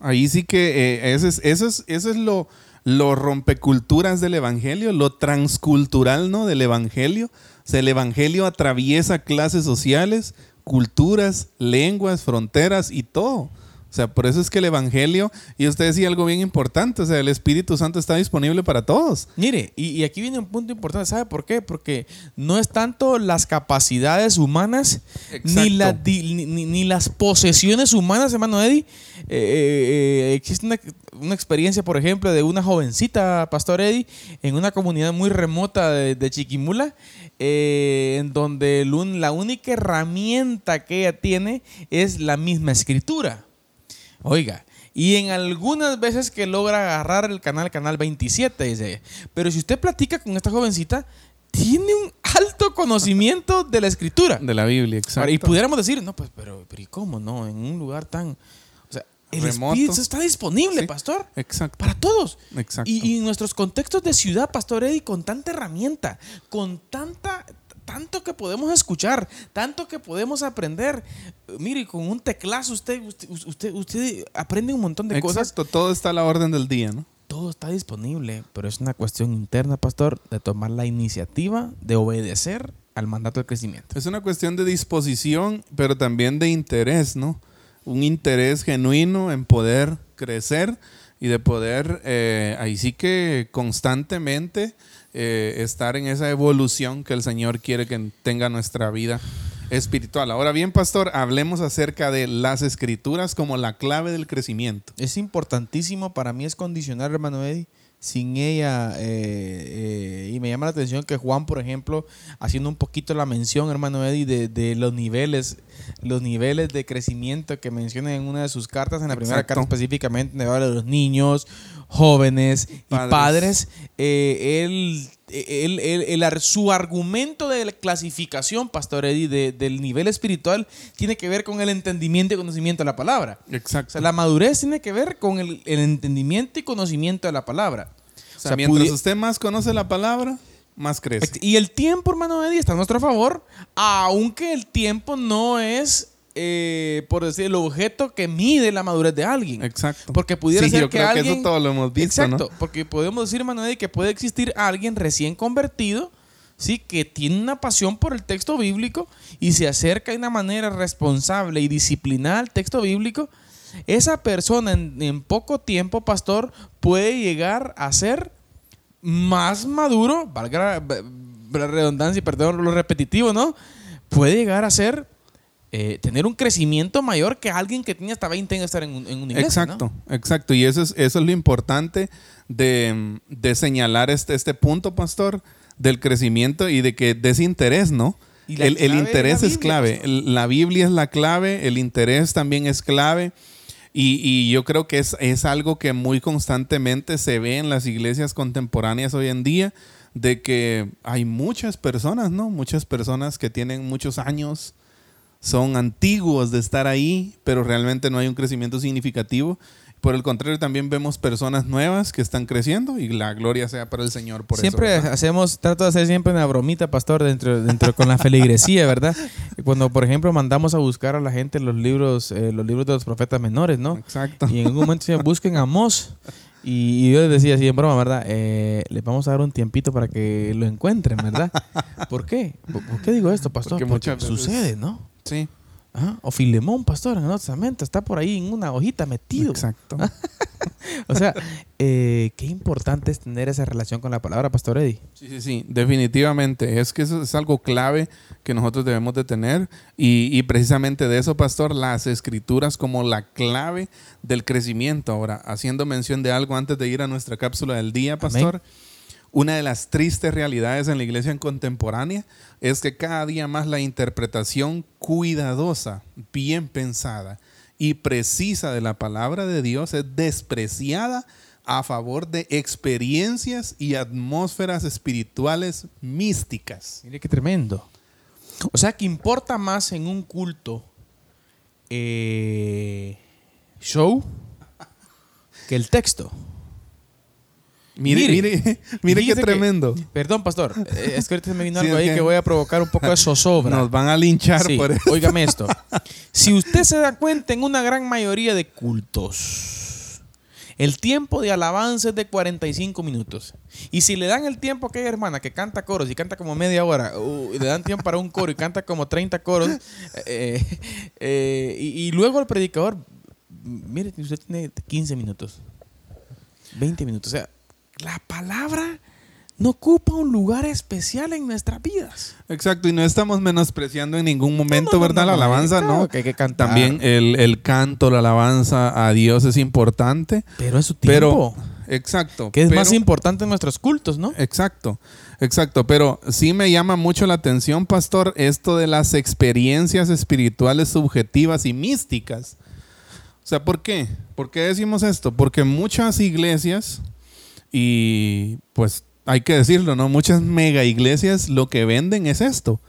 Ahí sí que eh, eso es, eso es, eso es lo, lo rompeculturas del Evangelio, lo transcultural ¿no? del Evangelio. Sea, el Evangelio atraviesa clases sociales, culturas, lenguas, fronteras y todo. O sea, por eso es que el Evangelio, y usted decía algo bien importante, o sea, el Espíritu Santo está disponible para todos. Mire, y, y aquí viene un punto importante, ¿sabe por qué? Porque no es tanto las capacidades humanas ni, la ni, ni- ni las posesiones humanas, hermano Eddie. Eh, eh, eh, existe una, una experiencia, por ejemplo, de una jovencita, Pastor Eddie, en una comunidad muy remota de, de Chiquimula, eh, en donde el la única herramienta que ella tiene es la misma escritura. Oiga, y en algunas veces que logra agarrar el canal, canal 27, dice. Pero si usted platica con esta jovencita, tiene un alto conocimiento de la escritura. De la Biblia, exacto. Y pudiéramos decir, no, pues, pero, pero ¿y cómo no? En un lugar tan. El remoto. Espíritu está disponible, Sí. pastor. Exacto. Para todos. Exacto. Y, y en nuestros contextos de ciudad, Pastor Eddie, con tanta herramienta, con tanta tanto que podemos escuchar, tanto que podemos aprender. Mire, con un teclazo usted, usted, usted, usted aprende un montón de cosas. Exacto, todo está a la orden del día, ¿no? Todo está disponible, pero es una cuestión interna, pastor, de tomar la iniciativa, de obedecer al mandato del crecimiento. Es una cuestión de disposición, pero también de interés, ¿no? Un interés genuino en poder crecer y de poder, eh, ahí sí que constantemente eh, estar en esa evolución que el Señor quiere que tenga nuestra vida espiritual. Ahora bien, pastor, hablemos acerca de las escrituras como la clave del crecimiento. Es importantísimo, para mí es condicional, hermano Eddie. Sin ella, eh, eh, y me llama la atención que Juan, por ejemplo, haciendo un poquito la mención, hermano Eddie, de, de los niveles, los niveles de crecimiento que menciona en una de sus cartas, en la primera carta específicamente, donde habla de los niños, jóvenes y Padres. padres, eh, él, el su argumento de la clasificación, Pastor Eddie, de- del nivel espiritual, tiene que ver con el entendimiento y conocimiento de la palabra. O Exacto. sea, la madurez tiene que ver con el, entendimiento y conocimiento de la palabra. O sea, sea, mientras usted más conoce la palabra, más crece. Y el tiempo, hermano Eddie, está a nuestro favor, aunque el tiempo no es, eh, por decir, el objeto que mide la madurez de alguien. Exacto. Porque pudiera Sí, ser yo que creo que alguien... eso todo lo hemos visto, ¿no? Exacto, porque podemos decir, Eddie, que puede existir alguien recién convertido, ¿sí? que tiene una pasión por el texto bíblico y se acerca de una manera responsable y disciplinada al texto bíblico. Esa persona en, en poco tiempo, pastor, puede llegar a ser más maduro, valga la redundancia y perdón lo repetitivo, ¿no? Puede llegar a ser, eh, tener un crecimiento mayor que alguien que tenía hasta 20 años de estar en, un- en una iglesia. ¿no? Exacto, exacto. Y eso es, eso es lo importante de, de señalar este, este punto, pastor, del crecimiento y de que de ese interés, ¿no? Y El, el interés es clave. El- La Biblia es la clave, el interés también es clave. Y, y yo creo que es, es algo que muy constantemente se ve en las iglesias contemporáneas hoy en día, de que hay muchas personas, ¿no? Muchas personas que tienen muchos años, son antiguos de estar ahí, pero realmente no hay un crecimiento significativo. Por el contrario, también vemos personas nuevas que están creciendo y la gloria sea para el Señor por siempre eso. hacemos, trato de hacer siempre una bromita, pastor, dentro, dentro con la feligresía, ¿verdad? Cuando, por ejemplo, mandamos a buscar a la gente los libros, eh, los libros de los profetas menores, ¿no? Exacto. Y en algún momento decían, busquen a Mos. Y, yo les decía así en broma, ¿verdad? Eh, les vamos a dar un tiempito para que lo encuentren, ¿verdad? ¿Por qué? ¿Por, por qué digo esto, pastor? Porque Porque, muchas veces- sucede, ¿no? Sí, Ajá. O Filemón, pastor, en el Nuevo Testamento, está por ahí en una hojita metido. exacto. O sea, eh, qué importante es tener esa relación con la palabra, pastor Eddie. Sí, sí, sí, definitivamente. Es que eso es algo clave que nosotros debemos de tener. Y, y precisamente de eso, pastor, las escrituras como la clave del crecimiento. Ahora, haciendo mención de algo antes de ir a nuestra cápsula del día, pastor. Una de las tristes realidades en la iglesia contemporánea es que cada día más la interpretación cuidadosa, bien pensada y precisa de la palabra de Dios es despreciada a favor de experiencias y atmósferas espirituales místicas. Mire qué tremendo. O sea que importa más en un culto eh, show que el texto. Mire, Mire, mire, qué que- tremino. perdón, pastor. eh, Es que ahorita me vino algo ahí que- que voy a provocar un poco de zozobra. Nos van a linchar Sí, por eso. óigame esto. Si usted se da cuenta, en una gran mayoría de cultos, el tiempo de alabanza es de 45 minutos. Y si le dan el tiempo a aquella hermana que canta coros y canta como media hora, uh, y le dan tiempo para un coro y canta como 30 coros, eh, eh, y, y luego el predicador, mire, usted tiene 15 minutos, 20 minutos. O sea, la palabra no ocupa un lugar especial en nuestras vidas. Exacto, y no estamos menospreciando en ningún momento, no, no, ¿verdad? no, la alabanza, claro ¿no? que hay que cantar. También el, el canto, la alabanza a Dios es importante. Pero es su Pero, tiempo. exacto. que es pero- más importante en nuestros cultos, ¿no? Exacto, exacto. Pero sí me llama mucho la atención, pastor, esto de las experiencias espirituales subjetivas y místicas. O sea, ¿por qué? ¿Por qué decimos esto? Porque muchas iglesias, y pues hay que decirlo, ¿no? Muchas mega iglesias lo que venden es esto.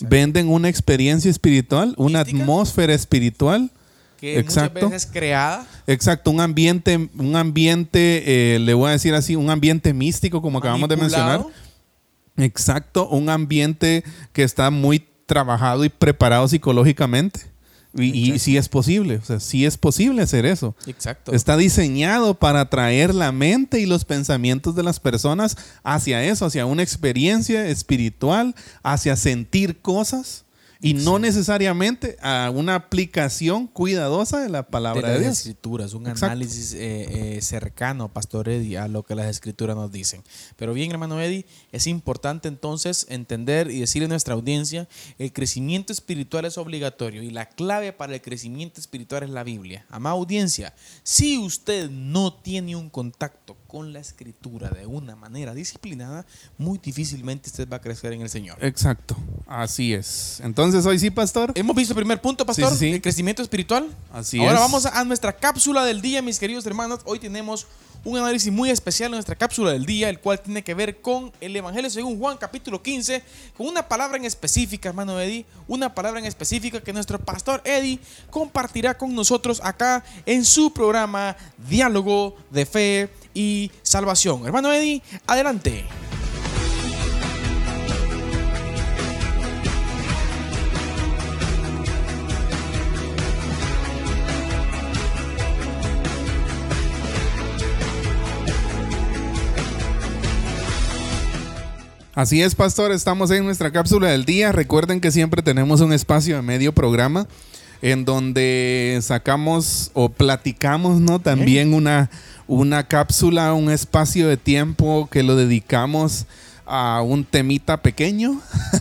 Venden una experiencia espiritual, una Mística. atmósfera espiritual que Exacto. muchas veces es creada. Exacto, un ambiente, un ambiente, eh, le voy a decir así, un ambiente místico, como acabamos de mencionar. Exacto, un ambiente que está muy trabajado y preparado psicológicamente. Y, sí es posible, o sea, sí es posible hacer eso. Exacto. Está diseñado para atraer la mente y los pensamientos de las personas hacia eso, hacia una experiencia espiritual, hacia sentir cosas y no necesariamente a una aplicación cuidadosa de la palabra de, las Dios. escrituras, un Exacto. análisis eh, eh, cercano, Pastor Eddie, a lo que las escrituras nos dicen. Pero bien, hermano Eddie, es importante entonces entender y decirle a nuestra audiencia, el crecimiento espiritual es obligatorio y la clave para el crecimiento espiritual es la Biblia. Amada audiencia, si usted no tiene un contacto con la escritura de una manera disciplinada, muy difícilmente usted va a crecer en el Señor. Exacto, así es. Entonces, hoy sí, pastor. Hemos visto el primer punto, pastor, Sí, sí, sí. el crecimiento espiritual. Así Ahora es. vamos a, a nuestra cápsula del día, mis queridos hermanos. Hoy tenemos un análisis muy especial en nuestra cápsula del día, el cual tiene que ver con el Evangelio según Juan, capítulo 15, con una palabra en específica, hermano Eddie, una palabra en específica que nuestro pastor Eddie compartirá con nosotros acá en su programa Diálogo de Fe y Salvación. Hermano Eddie, adelante. Así es, pastor, estamos en nuestra cápsula del día. Recuerden que siempre tenemos un espacio de medio programa en donde sacamos o platicamos, ¿no? También una, una cápsula, un espacio de tiempo que lo dedicamos a un temita pequeño,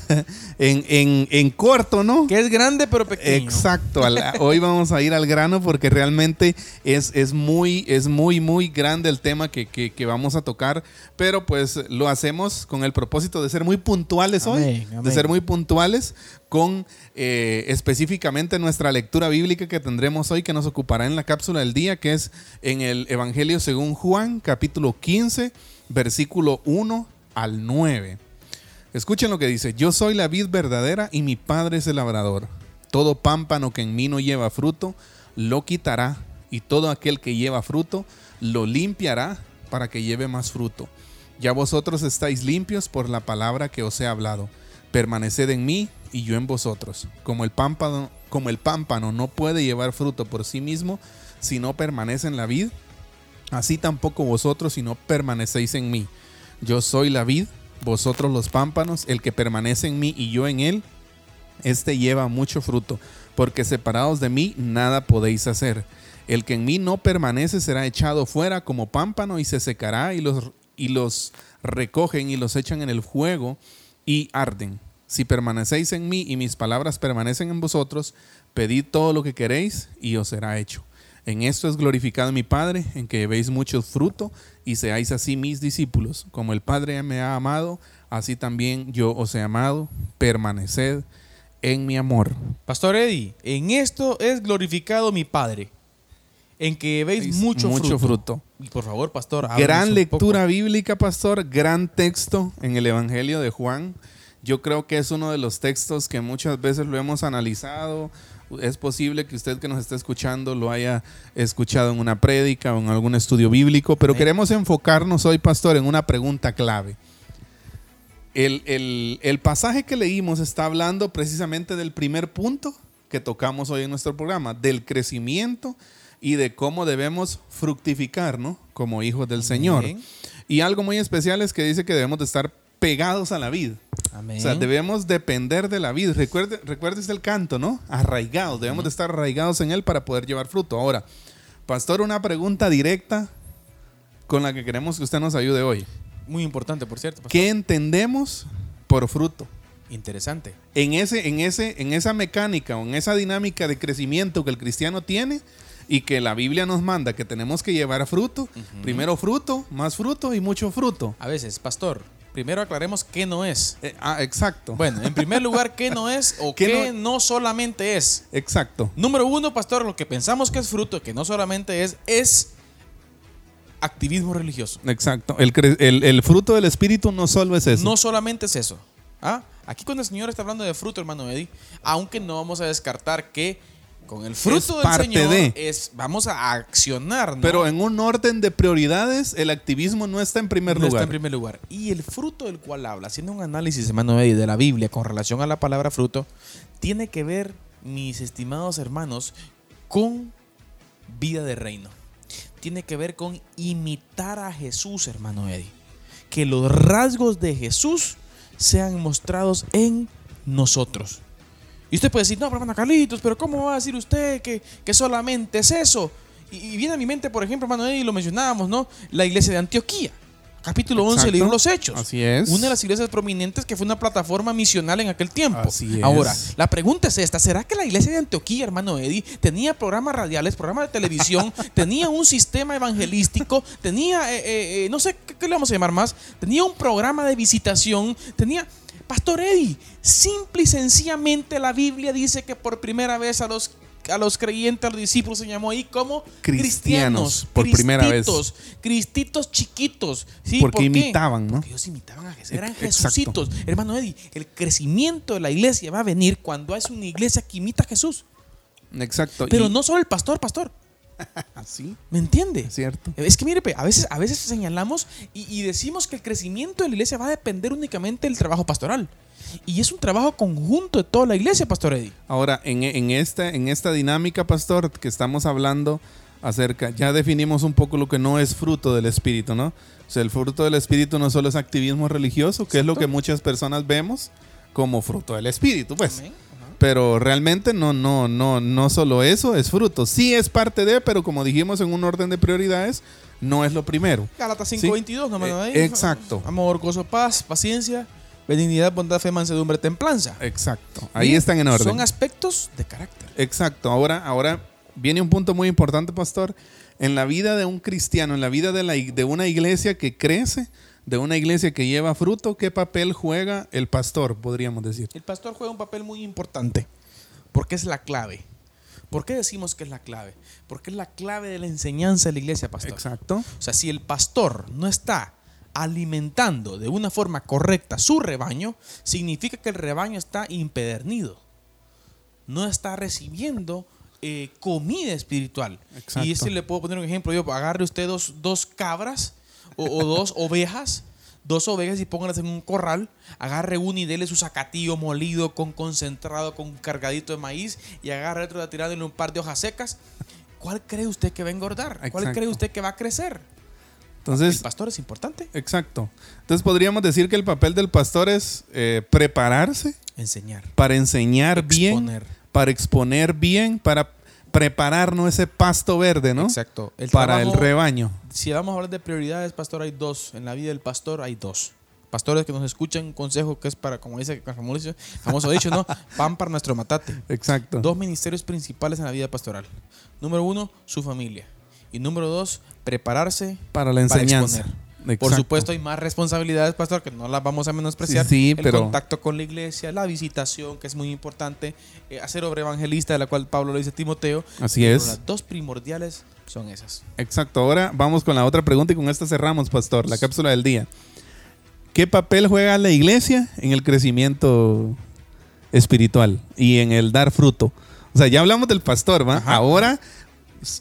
en, en- en corto, ¿no? Que es grande pero pequeño. Exacto. hoy vamos a ir al grano porque realmente es, es muy, es muy, muy grande el tema que, que- que vamos a tocar. Pero pues lo hacemos con el propósito de ser muy puntuales hoy. Amén. De ser muy puntuales con eh, específicamente nuestra lectura bíblica que tendremos hoy, que nos ocupará en la cápsula del día, que es en el Evangelio según Juan, capítulo 15, versículo 1 al 9. Escuchen lo que dice, yo soy la vid verdadera y mi padre es el labrador. Todo pámpano que en mí no lleva fruto, lo quitará, y todo aquel que lleva fruto, lo limpiará para que lleve más fruto. Ya vosotros estáis limpios por la palabra que os he hablado. Permaneced en mí y yo en vosotros. Como el pámpano, como el pámpano no puede llevar fruto por sí mismo si no permanece en la vid, así tampoco vosotros si no permanecéis en mí. Yo soy la vid, vosotros los pámpanos, el que permanece en mí y yo en él, este lleva mucho fruto, porque separados de mí nada podéis hacer. El que en mí no permanece será echado fuera como pámpano y se secará y los, y los recogen y los echan en el fuego y arden. Si permanecéis en mí y mis palabras permanecen en vosotros, pedid todo lo que queréis y os será hecho. En esto es glorificado mi Padre, en que llevéis mucho fruto y seáis así mis discípulos. Como el Padre me ha amado, así también yo os he amado. Permaneced en mi amor. Pastor Eddie, en esto es glorificado mi Padre, en que veis mucho, mucho fruto. fruto. Y por favor, pastor, Gran lectura bíblica, pastor. Gran texto en el Evangelio de Juan. Yo creo que es uno de los textos que muchas veces lo hemos analizado. Es posible que usted que nos esté escuchando lo haya escuchado en una prédica o en algún estudio bíblico, pero Amén. queremos enfocarnos hoy, pastor, en una pregunta clave. El, el- el pasaje que leímos está hablando precisamente del primer punto que tocamos hoy en nuestro programa, del crecimiento y de cómo debemos fructificar, ¿no? Como hijos del Señor. Y algo muy especial es que dice que debemos de estar pegados a la vid. Amén. O sea, debemos depender de la vid. Recuerde, recuerdes el canto, ¿no? Arraigados. Debemos de estar arraigados en él para poder llevar fruto. Ahora, pastor, una pregunta directa con la que queremos que usted nos ayude hoy. Muy importante, por cierto. pastor. ¿Qué entendemos por fruto? Interesante. En, ese, en, ese, en esa mecánica o en esa dinámica de crecimiento que el cristiano tiene y que la Biblia nos manda que tenemos que llevar fruto, primero fruto, más fruto y mucho fruto. A veces, pastor, primero aclaremos qué no es. Eh, ah, exacto. Bueno, en primer lugar, qué no es o ¿Qué qué, no solamente es. Exacto. Número uno, pastor, lo que pensamos que es fruto, que no solamente es, es activismo religioso. Exacto. El- el fruto del Espíritu no solo es eso. No solamente es eso. ¿ah? Aquí cuando el Señor está hablando de fruto, hermano Eddie, aunque no vamos a descartar que con el fruto Es del parte Señor de. es vamos a accionar, ¿no? Pero en un orden de prioridades, el activismo no está en primer No está lugar. en primer lugar. Y el fruto del cual habla, haciendo un análisis, hermano Eddie, de la Biblia con relación a la palabra fruto, tiene que ver, mis estimados hermanos, con vida de reino. Tiene que ver con imitar a Jesús, hermano Eddie. Que los rasgos de Jesús sean mostrados en nosotros. Y usted puede decir, no, pero hermano Carlitos, pero ¿cómo va a decir usted que, que solamente es eso? Y, y viene a mi mente, por ejemplo, hermano Eddie, lo mencionábamos, ¿no? La iglesia de Antioquía. Capítulo 11 del Exacto. libro los Hechos. Así es. Una de las iglesias prominentes que fue una plataforma misional en aquel tiempo. Así es. Ahora, la pregunta es esta: ¿será que la iglesia de Antioquía, hermano Eddie, tenía programas radiales, programas de televisión, tenía un sistema evangelístico, tenía, eh, eh, eh, no sé ¿qué, qué le vamos a llamar más, tenía un programa de visitación, tenía. Pastor Eddie, simple y sencillamente la Biblia dice que por primera vez a los a los creyentes, a los discípulos se llamó ahí como Cristianos, por primera vez. cristitos, Cristitos chiquitos. ¿sí? Porque ¿Por imitaban, ¿no? Porque ellos imitaban a Jesús. Eran Exacto. Jesucitos. Hermano Eddie, el crecimiento de la iglesia va a venir cuando es una iglesia que imita a Jesús. Exacto. Pero y- no solo el pastor, pastor. Así. ¿Me entiende? Es cierto. Es que mire, a veces, a veces señalamos y, y decimos que el crecimiento de la iglesia va a depender únicamente del trabajo pastoral. Y es un trabajo conjunto de toda la iglesia, Pastor Eddie. Ahora, en, en esta, en esta dinámica, pastor, que estamos hablando acerca, ya definimos un poco lo que no es fruto del Espíritu, ¿no? O sea, el fruto del Espíritu no solo es activismo religioso, que es lo que muchas personas vemos como fruto del Espíritu, pues. Amén. Pero realmente no, no, no, no solo eso es fruto. Sí es parte de, pero como dijimos en un orden de prioridades, no es lo primero. Gálatas Sí. 5.22, no hermano Eh, Eddie. exacto. Amor, gozo, paz, paciencia, benignidad, bondad, fe, mansedumbre, templanza. Exacto. Ahí están en orden. Son aspectos de carácter. Exacto. Ahora, ahora viene un punto muy importante, pastor. En la vida de un cristiano, en la vida de, la, de una iglesia que crece, de una iglesia que lleva fruto, ¿qué papel juega el pastor, podríamos decir? El pastor juega un papel muy importante porque es la clave. ¿Por qué decimos que es la clave? Porque es la clave de la enseñanza de la iglesia, pastor. Exacto. O sea, si el pastor no está alimentando de una forma correcta su rebaño, significa que el rebaño está impedernido. No está recibiendo eh, comida espiritual. Exacto. Y este le puedo poner un ejemplo. Yo agarre usted dos, dos cabras o, o dos ovejas, dos ovejas y póngalas en un corral. Agarre una y dele su zacatillo molido con concentrado, con cargadito de maíz y agarre otro y tirándole un par de hojas secas. ¿Cuál cree usted que va a engordar? ¿Cuál cree usted que va a crecer? Entonces, el pastor es importante. exacto. Entonces podríamos decir que el papel del pastor es eh, prepararse Enseñar. para enseñar bien, para exponer bien, para prepararnos ese pasto verde, ¿no? Exacto. El para el rebaño. Si vamos a hablar de prioridades, pastor, hay dos. En la vida del pastor hay dos. Pastores que nos escuchan, un consejo que es para, como dice el famoso, dicho, ¿no? Pan para nuestro matate. Exacto. Dos ministerios principales en la vida pastoral. Número uno, su familia. Y número dos, prepararse Para la enseñanza. Por supuesto, hay más responsabilidades, pastor, que no las vamos a menospreciar. Sí, sí, el pero- contacto con la iglesia, la visitación, que es muy importante, eh, hacer obra evangelista, de la cual Pablo le dice a Timoteo. Así es. Las dos primordiales son esas. Exacto. Ahora vamos con la otra pregunta y con esta cerramos, pastor, la cápsula del día. ¿Qué papel juega la iglesia en el crecimiento espiritual y en el dar fruto? O sea, ya hablamos del pastor, ¿va? Ajá. Ahora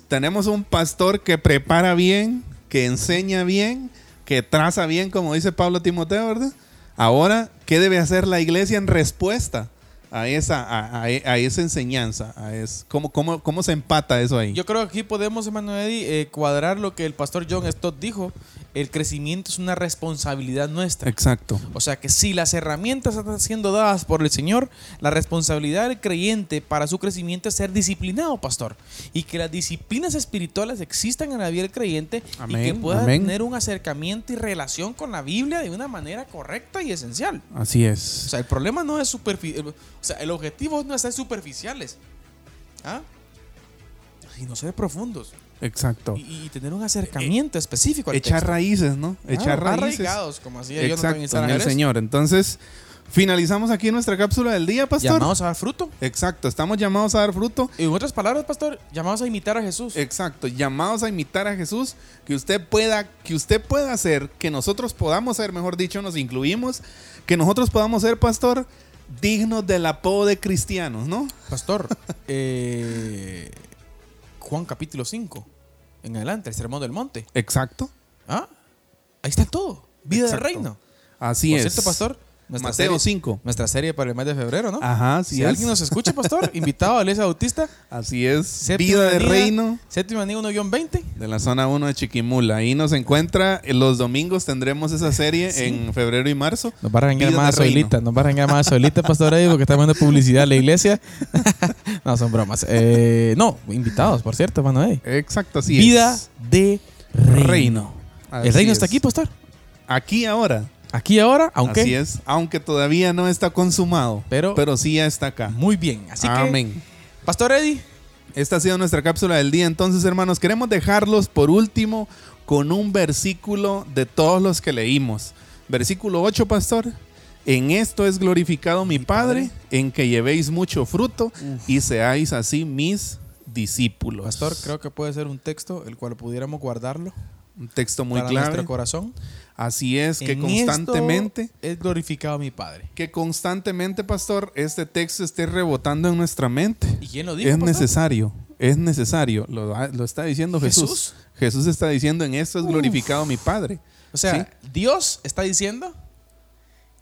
tenemos un pastor que prepara bien, que enseña bien, que traza bien, como dice Pablo Timoteo, ¿verdad? Ahora, ¿qué debe hacer la iglesia en respuesta a esa, a, esa enseñanza? A es, ¿cómo, cómo, ¿Cómo se empata eso ahí? Yo creo que aquí podemos, Eddie, eh, cuadrar lo que el pastor John Stott dijo. El crecimiento es una responsabilidad nuestra. Exacto. O sea que si las herramientas están siendo dadas por el Señor, la responsabilidad del creyente para su crecimiento es ser disciplinado, pastor. Y que las disciplinas espirituales existan en la vida del creyente y que pueda amén. tener un acercamiento y relación con la Biblia de una manera correcta y esencial. Así O es. sea, el problema no es superficial. O sea, el objetivo no es ser superficiales. ¿Ah? Sino ser profundos. Exacto. Y, y tener un acercamiento específico al Echar texto. raíces, ¿no? Echar raíces. arraigados, como hacía yo Exacto, en el Jerez. Señor. Entonces, finalizamos aquí nuestra cápsula del día, pastor. Llamados a dar fruto. Exacto, estamos llamados a dar fruto. En otras palabras, pastor, llamados a imitar a Jesús. Exacto, llamados a imitar a Jesús, que usted pueda, que usted pueda hacer, que nosotros podamos ser, mejor dicho, nos incluimos, que nosotros podamos ser, pastor, dignos del apodo de cristianos, ¿no? Pastor, eh, Juan capítulo 5, en adelante, el sermón del monte. Exacto. ¿Ah? Ahí está todo. Vida Exacto. del reino. Así es. cierto, pastor, nuestra Mateo serie, 5. Nuestra serie para el mes de febrero, ¿no? Ajá, así si es. alguien nos escucha, pastor, invitado a iglesia bautista, Así es. Séptima Vida de reino Séptima Avenida 1-20. de la zona 1 de Chiquimula. Ahí nos encuentra. Los domingos tendremos esa serie Sí. en febrero y marzo. Nos va a regañar Vida más solita, nos va a regañar más solita, pastor, ahí porque está dando publicidad a la iglesia. no, son bromas. Eh, no, invitados, por cierto, hermano. eh. Exacto, así Vida es. de reino. Reino. El reino es. está aquí, pastor. Aquí ahora. Aquí ahora, aunque Así es. Aunque todavía no está consumado. Pero- pero sí ya está acá. muy bien. Así Amén. que, Pastor Eddie, Esta ha sido nuestra cápsula del día. Entonces, hermanos, queremos dejarlos por último con un versículo de todos los que leímos. Versículo 8, pastor. En esto es glorificado mi Padre, en que llevéis mucho fruto y seáis así mis discípulos. Pastor, creo que puede ser un texto el cual pudiéramos guardarlo un texto muy para clave. nuestro corazón. Así es, que En constantemente, es glorificado mi Padre. que constantemente, pastor, este texto esté rebotando en nuestra mente. ¿Y quién lo dijo, Es pastor? necesario, es necesario. Lo, lo está diciendo Jesús. ¿Jesús? Jesús está diciendo en esto es glorificado mi Padre. O sea, Dios está diciendo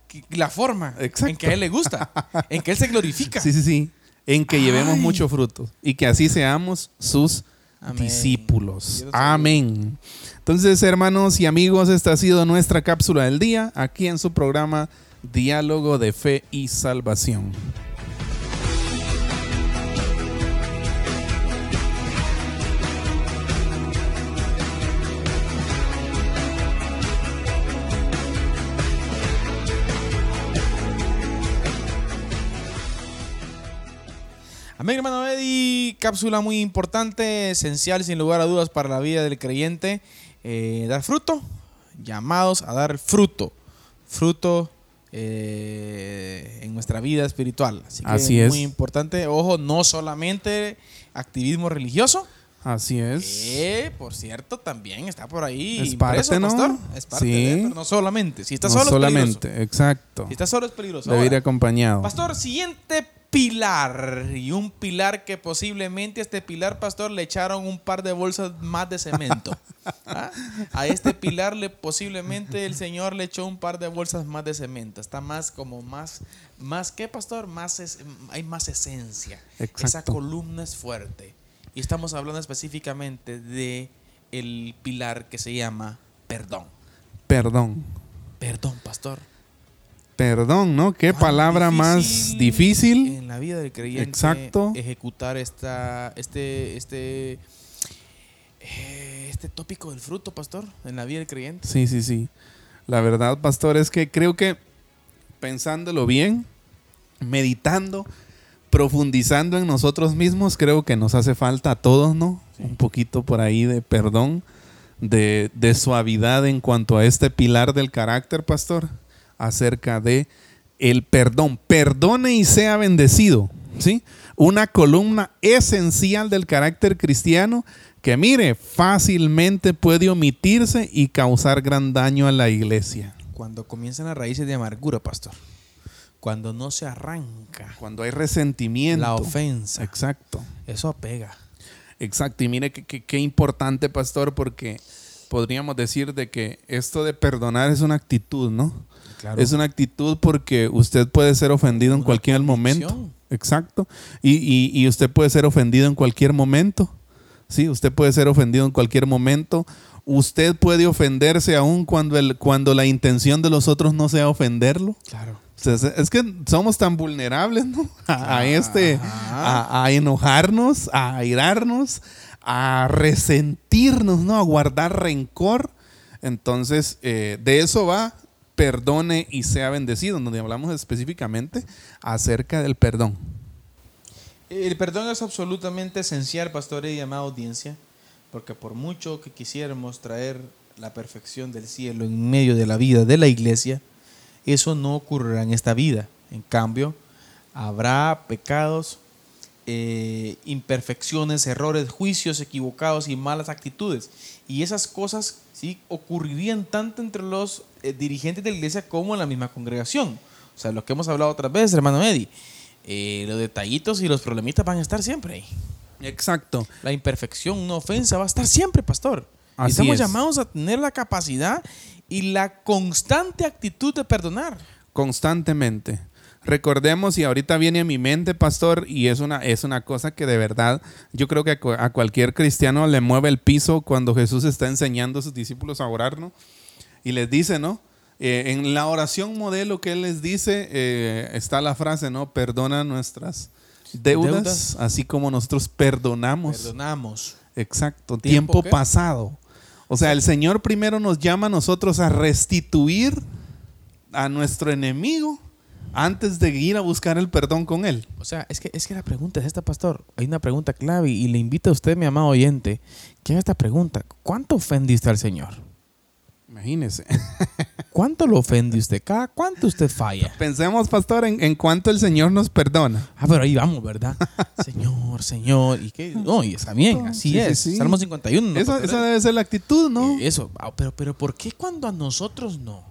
que la forma Exacto. en que a Él le gusta, en que Él se glorifica. Sí, sí, sí. En que llevemos mucho fruto y que así seamos sus Amén. discípulos. Amén. Entonces, hermanos y amigos, esta ha sido nuestra cápsula del día aquí en su programa Diálogo de Fe y Salvación. Amén, hermano Eddie. Cápsula muy importante, esencial, sin lugar a dudas, para la vida del creyente. Eh, dar fruto, llamados a dar fruto. Fruto eh, en nuestra vida espiritual. Así que Así es. muy importante. Ojo, no solamente activismo religioso. Así es. Que, por cierto, también está por ahí. Es impreso, parte, ¿no? pastor. Es parte Sí. de, pero no solamente. Si está no solo es solamente, peligroso. exacto. Si está solo es peligroso. Debe ir acompañado. Pastor, siguiente pilar. Y un pilar que posiblemente este pilar, pastor, le echaron un par de bolsas más de cemento. ¿Ah? A este pilar le posiblemente el Señor le echó un par de bolsas más de cemento. Está más como más, más ¿qué, pastor? Más es- hay más esencia. Exacto. Esa columna es fuerte. Y estamos hablando específicamente de el pilar que se llama perdón. Perdón. Perdón, pastor. Perdón, ¿no? Qué palabra más difícil. en la vida del creyente Exacto. ejecutar esta este este eh, este tópico del fruto pastor en la vida del creyente Sí, sí, sí. La verdad, pastor, es que creo que pensándolo bien, meditando, profundizando en nosotros mismos, creo que nos hace falta a todos, ¿no? Un poquito por ahí de perdón, de, de suavidad en cuanto a este pilar del carácter, pastor, acerca de el perdón. Perdone y sea bendecido, ¿sí? Una columna esencial del carácter cristiano que mire, fácilmente puede omitirse y causar gran daño a la iglesia. cuando comienzan las raíces de amargura pastor cuando no se arranca Cuando hay resentimiento. la ofensa Exacto. eso pega Exacto. Y mire qué importante, pastor, porque podríamos decir de que esto de perdonar es una actitud, ¿no? Claro. Es una actitud porque usted puede ser ofendido en cualquier convicción. momento. Exacto. Y, y- y usted puede ser ofendido en cualquier momento. Sí, usted puede ser ofendido en cualquier momento. Usted puede ofenderse aún cuando, el, cuando la intención de los otros no sea ofenderlo. claro es- es que somos tan vulnerables, ¿no? A, a este, a, a enojarnos, a airarnos, a resentirnos, ¿no? A guardar rencor. Entonces, eh, de eso va, perdone y sea bendecido, donde hablamos específicamente acerca del perdón. El perdón es absolutamente esencial, pastor y llamada audiencia, porque por mucho que quisiéramos traer la perfección del cielo en medio de la vida de la iglesia, eso no ocurrirá en esta vida. En cambio, habrá pecados, eh, imperfecciones, errores, juicios equivocados y malas actitudes. Y esas cosas sí ocurrirían tanto entre los eh, dirigentes de la iglesia como en la misma congregación. O sea, lo que hemos hablado otras veces, hermano Eddie. eh, los detallitos y los problemitas van a estar siempre ahí. Exacto. La imperfección, una ofensa va a estar siempre, pastor. Y Así estamos es. llamados a tener la capacidad y la constante actitud de perdonar. constantemente. Recordemos, y ahorita viene a mi mente, pastor, y es una, es una cosa que de verdad yo creo que a cualquier cristiano le mueve el piso cuando Jesús está enseñando a sus discípulos a orar, ¿no? Y les dice, ¿no? Eh, en la oración modelo que Él les dice, eh, está la frase, ¿no? Perdona nuestras deudas, Deudas. así como nosotros perdonamos. Perdonamos. Exacto, ¿Tiempo pasado. O sea, el Señor primero nos llama a nosotros a restituir a nuestro enemigo antes de ir a buscar el perdón con él. O sea, es que, es que la pregunta es esta, pastor. Hay una pregunta clave y le invito a usted, mi amado oyente, que haga esta pregunta. ¿Cuánto ofendiste al Señor? Imagínese. ¿Cuánto lo ofende usted? ¿Cada cuánto usted falla? Pensemos, pastor, en, en cuánto el Señor nos perdona. Ah, pero ahí vamos, ¿verdad? Señor, Señor. ¿Y qué? No, y está bien, así Sí, sí, es. sí. Salmo 51. ¿no, esa, esa debe ser la actitud, ¿no? Eh, Eso, ah, pero, pero ¿por qué cuando a nosotros no?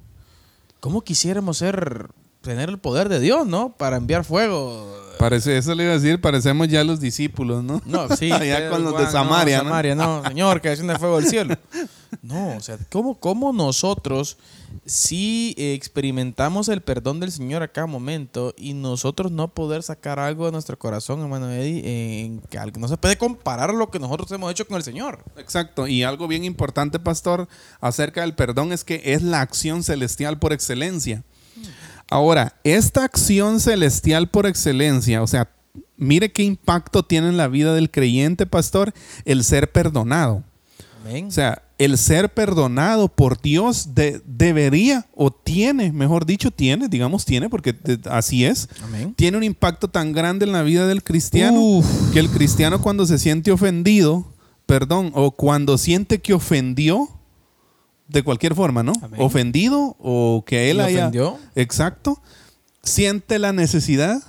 ¿Cómo quisiéramos ser, tener el poder de Dios, ¿no? Para enviar fuego. Parece, eso le iba a decir, parecemos ya los discípulos, ¿no? No, sí. Allá con los Juan, de Samaria, no, ¿no? Samaria, no, señor, que de fuego del cielo. No, o sea, ¿cómo, cómo nosotros sí eh, experimentamos el perdón del Señor a cada momento y nosotros no poder sacar algo de nuestro corazón, hermano Eddie, en que no se puede comparar lo que nosotros hemos hecho con el Señor. Exacto. Y algo bien importante, pastor, acerca del perdón es que es la acción celestial por excelencia. Ahora, esta acción celestial por excelencia, o sea, mire qué impacto tiene en la vida del creyente, pastor, el ser perdonado. Amén. O sea, el ser perdonado por Dios de- debería o tiene, mejor dicho, tiene, digamos tiene, porque de- así es, Amén. tiene un impacto tan grande en la vida del cristiano Uf. que el cristiano cuando se siente ofendido, perdón, o cuando siente que ofendió, de cualquier forma, ¿no? Amén. Ofendido o que él ¿Y haya... ofendió? Exacto. Siente la necesidad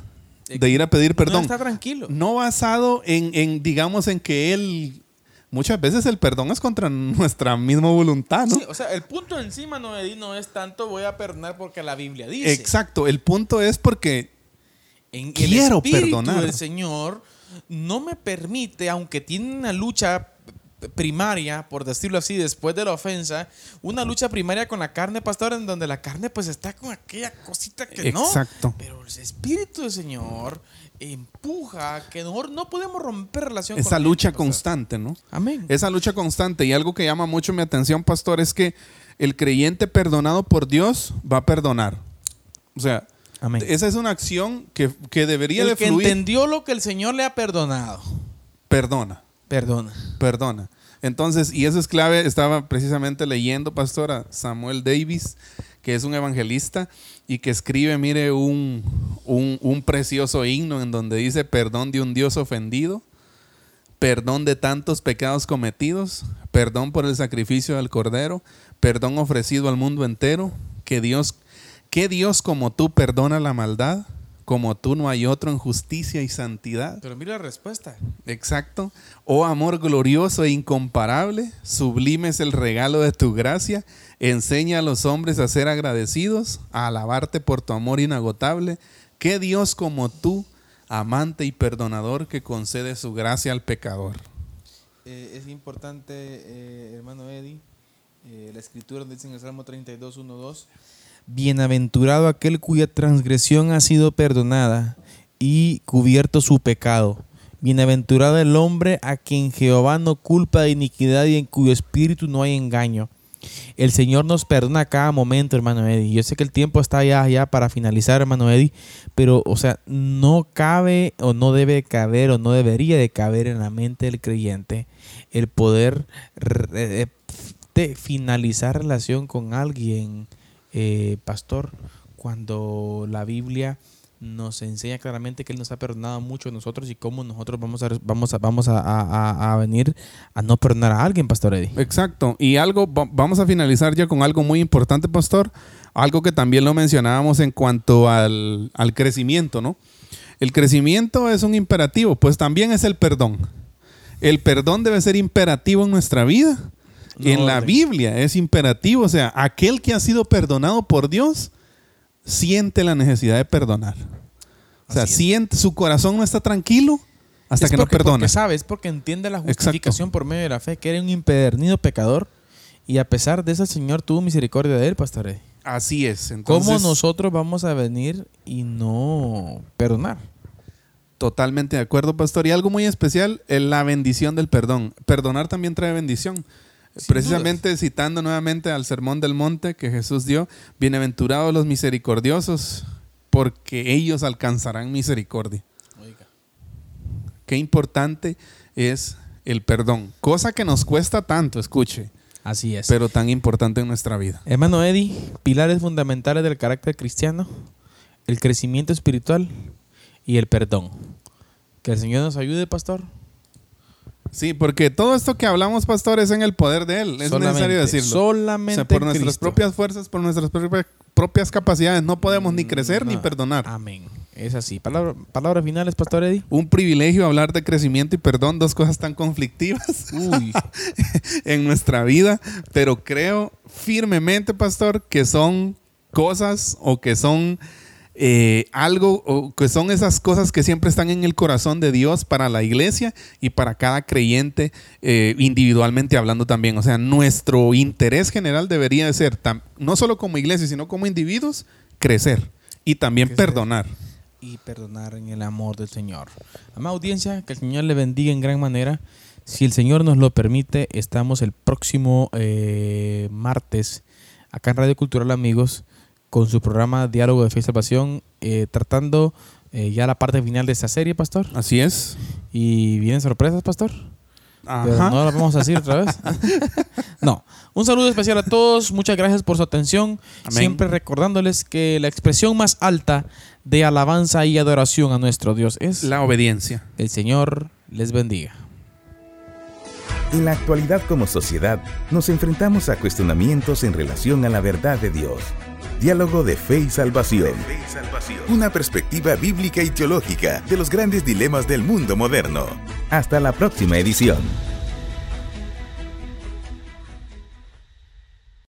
de ir a pedir No perdón. está tranquilo. No basado en, en, digamos, en que él... Muchas veces el perdón es contra nuestra misma voluntad, ¿no? Sí, o sea, el punto encima no, no es tanto voy a perdonar porque la Biblia dice. Exacto. El punto es porque En Quiero el espíritu perdonar. del Señor no me permite, aunque tiene una lucha primaria, por decirlo así, después de la ofensa, una lucha primaria con la carne, pastor, en donde la carne pues está con aquella cosita que no. Exacto. Pero el espíritu del Señor empuja que nosotros no podemos romper relación esa con la lucha gente, constante, ¿no? Amén. Esa lucha constante. Y algo que llama mucho mi atención, pastor, es que el creyente perdonado por Dios va a perdonar. O sea, Amén. esa es una acción que, que debería el de que fluir. entendió lo que el Señor le ha perdonado, Perdona, perdona. perdona. Entonces, y eso es clave, estaba precisamente leyendo, pastor, a Samuel Davis, que es un evangelista y que escribe, mire, un, un, un precioso himno en donde dice, perdón de un Dios ofendido, perdón de tantos pecados cometidos, perdón por el sacrificio del Cordero, perdón ofrecido al mundo entero, que Dios, que Dios como tú perdona la maldad, como tú no hay otro en justicia y santidad. Pero mira la respuesta. Exacto. Oh amor glorioso e incomparable, sublime es el regalo de tu gracia. Enseña a los hombres a ser agradecidos, a alabarte por tu amor inagotable. Que Dios como tú, amante y perdonador, que concede su gracia al pecador. Eh, es importante, eh, hermano Eddie, eh, la escritura dice en el Salmo 32, 1, 2, Bienaventurado aquel cuya transgresión ha sido perdonada y cubierto su pecado. Bienaventurado el hombre a quien Jehová no culpa de iniquidad y en cuyo espíritu no hay engaño. El Señor nos perdona a cada momento, hermano Eddie. Yo sé que el tiempo está ya, para finalizar, hermano Eddie, pero, o sea, no cabe o no debe caber o no debería de caber en la mente del creyente el poder eh, de finalizar relación con alguien, eh, pastor, cuando la Biblia nos enseña claramente que Él nos ha perdonado mucho a nosotros y cómo nosotros vamos a, vamos a, vamos a, venir a no perdonar a alguien, pastor Eddie. Exacto. Y algo, va- vamos a finalizar ya con algo muy importante, pastor. Algo que también lo mencionábamos en cuanto al, al crecimiento, ¿no? El crecimiento es un imperativo, pues también es el perdón. El perdón debe ser imperativo en nuestra vida. No, en la. Biblia es imperativo, o sea, aquel que ha sido perdonado por Dios siente la necesidad de perdonar. O sea, siente, su corazón no está tranquilo hasta Es que no porque- perdona. Porque sabes, porque entiende la Exacto. justificación por medio de la fe, que era un impedernido pecador. Y a pesar de eso, el Señor tuvo misericordia de él, Pastor. Así es. Entonces, ¿Cómo nosotros vamos a venir y no perdonar? Totalmente de acuerdo, pastor. Y algo muy especial, eh, la bendición del perdón. Perdonar también trae bendición. Sin Precisamente citando nuevamente al Sermón del Monte que Jesús dio, bienaventurados los misericordiosos, porque ellos alcanzarán misericordia. Qué importante es el perdón, cosa que nos cuesta tanto, escuche, Así es. pero tan importante en nuestra vida. Hermano Eddie, pilares fundamentales del carácter cristiano, el crecimiento espiritual y el perdón. Que el Señor nos ayude, pastor. Sí, porque todo esto que hablamos, pastor, es en el poder de Él, es Solamente- necesario decirlo. Solamente O sea, por nuestras Cristo. propias fuerzas, por nuestras propia- propias capacidades, no podemos ni crecer ni No. perdonar. Amén. Es así. Palabra- palabras finales, pastor Eddie. Un privilegio hablar de crecimiento y perdón, dos cosas tan conflictivas Uy. en nuestra vida, pero creo firmemente, pastor, que son cosas o que son eh, algo o que son esas cosas que siempre están en el corazón de Dios para la iglesia y para cada creyente eh, individualmente hablando también. O sea, nuestro interés general debería de ser, tam- no solo como iglesia, sino como individuos, crecer y también Crecer. perdonar. y perdonar en el amor del Señor. Amada audiencia, que el Señor le bendiga en gran manera. Si el Señor nos lo permite, estamos el próximo eh, martes acá en Radio Cultural Amigos con su programa Diálogo de Fe y Salvación, eh, tratando eh, ya la parte final de esta serie, Pastor. Así es. Y vienen sorpresas, Pastor. Pero Ajá. no las vamos a decir otra vez. no. Un saludo especial a todos. Muchas gracias por su atención. Amén. Siempre recordándoles que la expresión más alta de alabanza y adoración a nuestro Dios es La obediencia. el Señor les bendiga. En la actualidad como sociedad nos enfrentamos a cuestionamientos en relación a la verdad de Dios. Diálogo de fe y salvación. Una perspectiva bíblica y teológica de los grandes dilemas del mundo moderno. Hasta la próxima edición.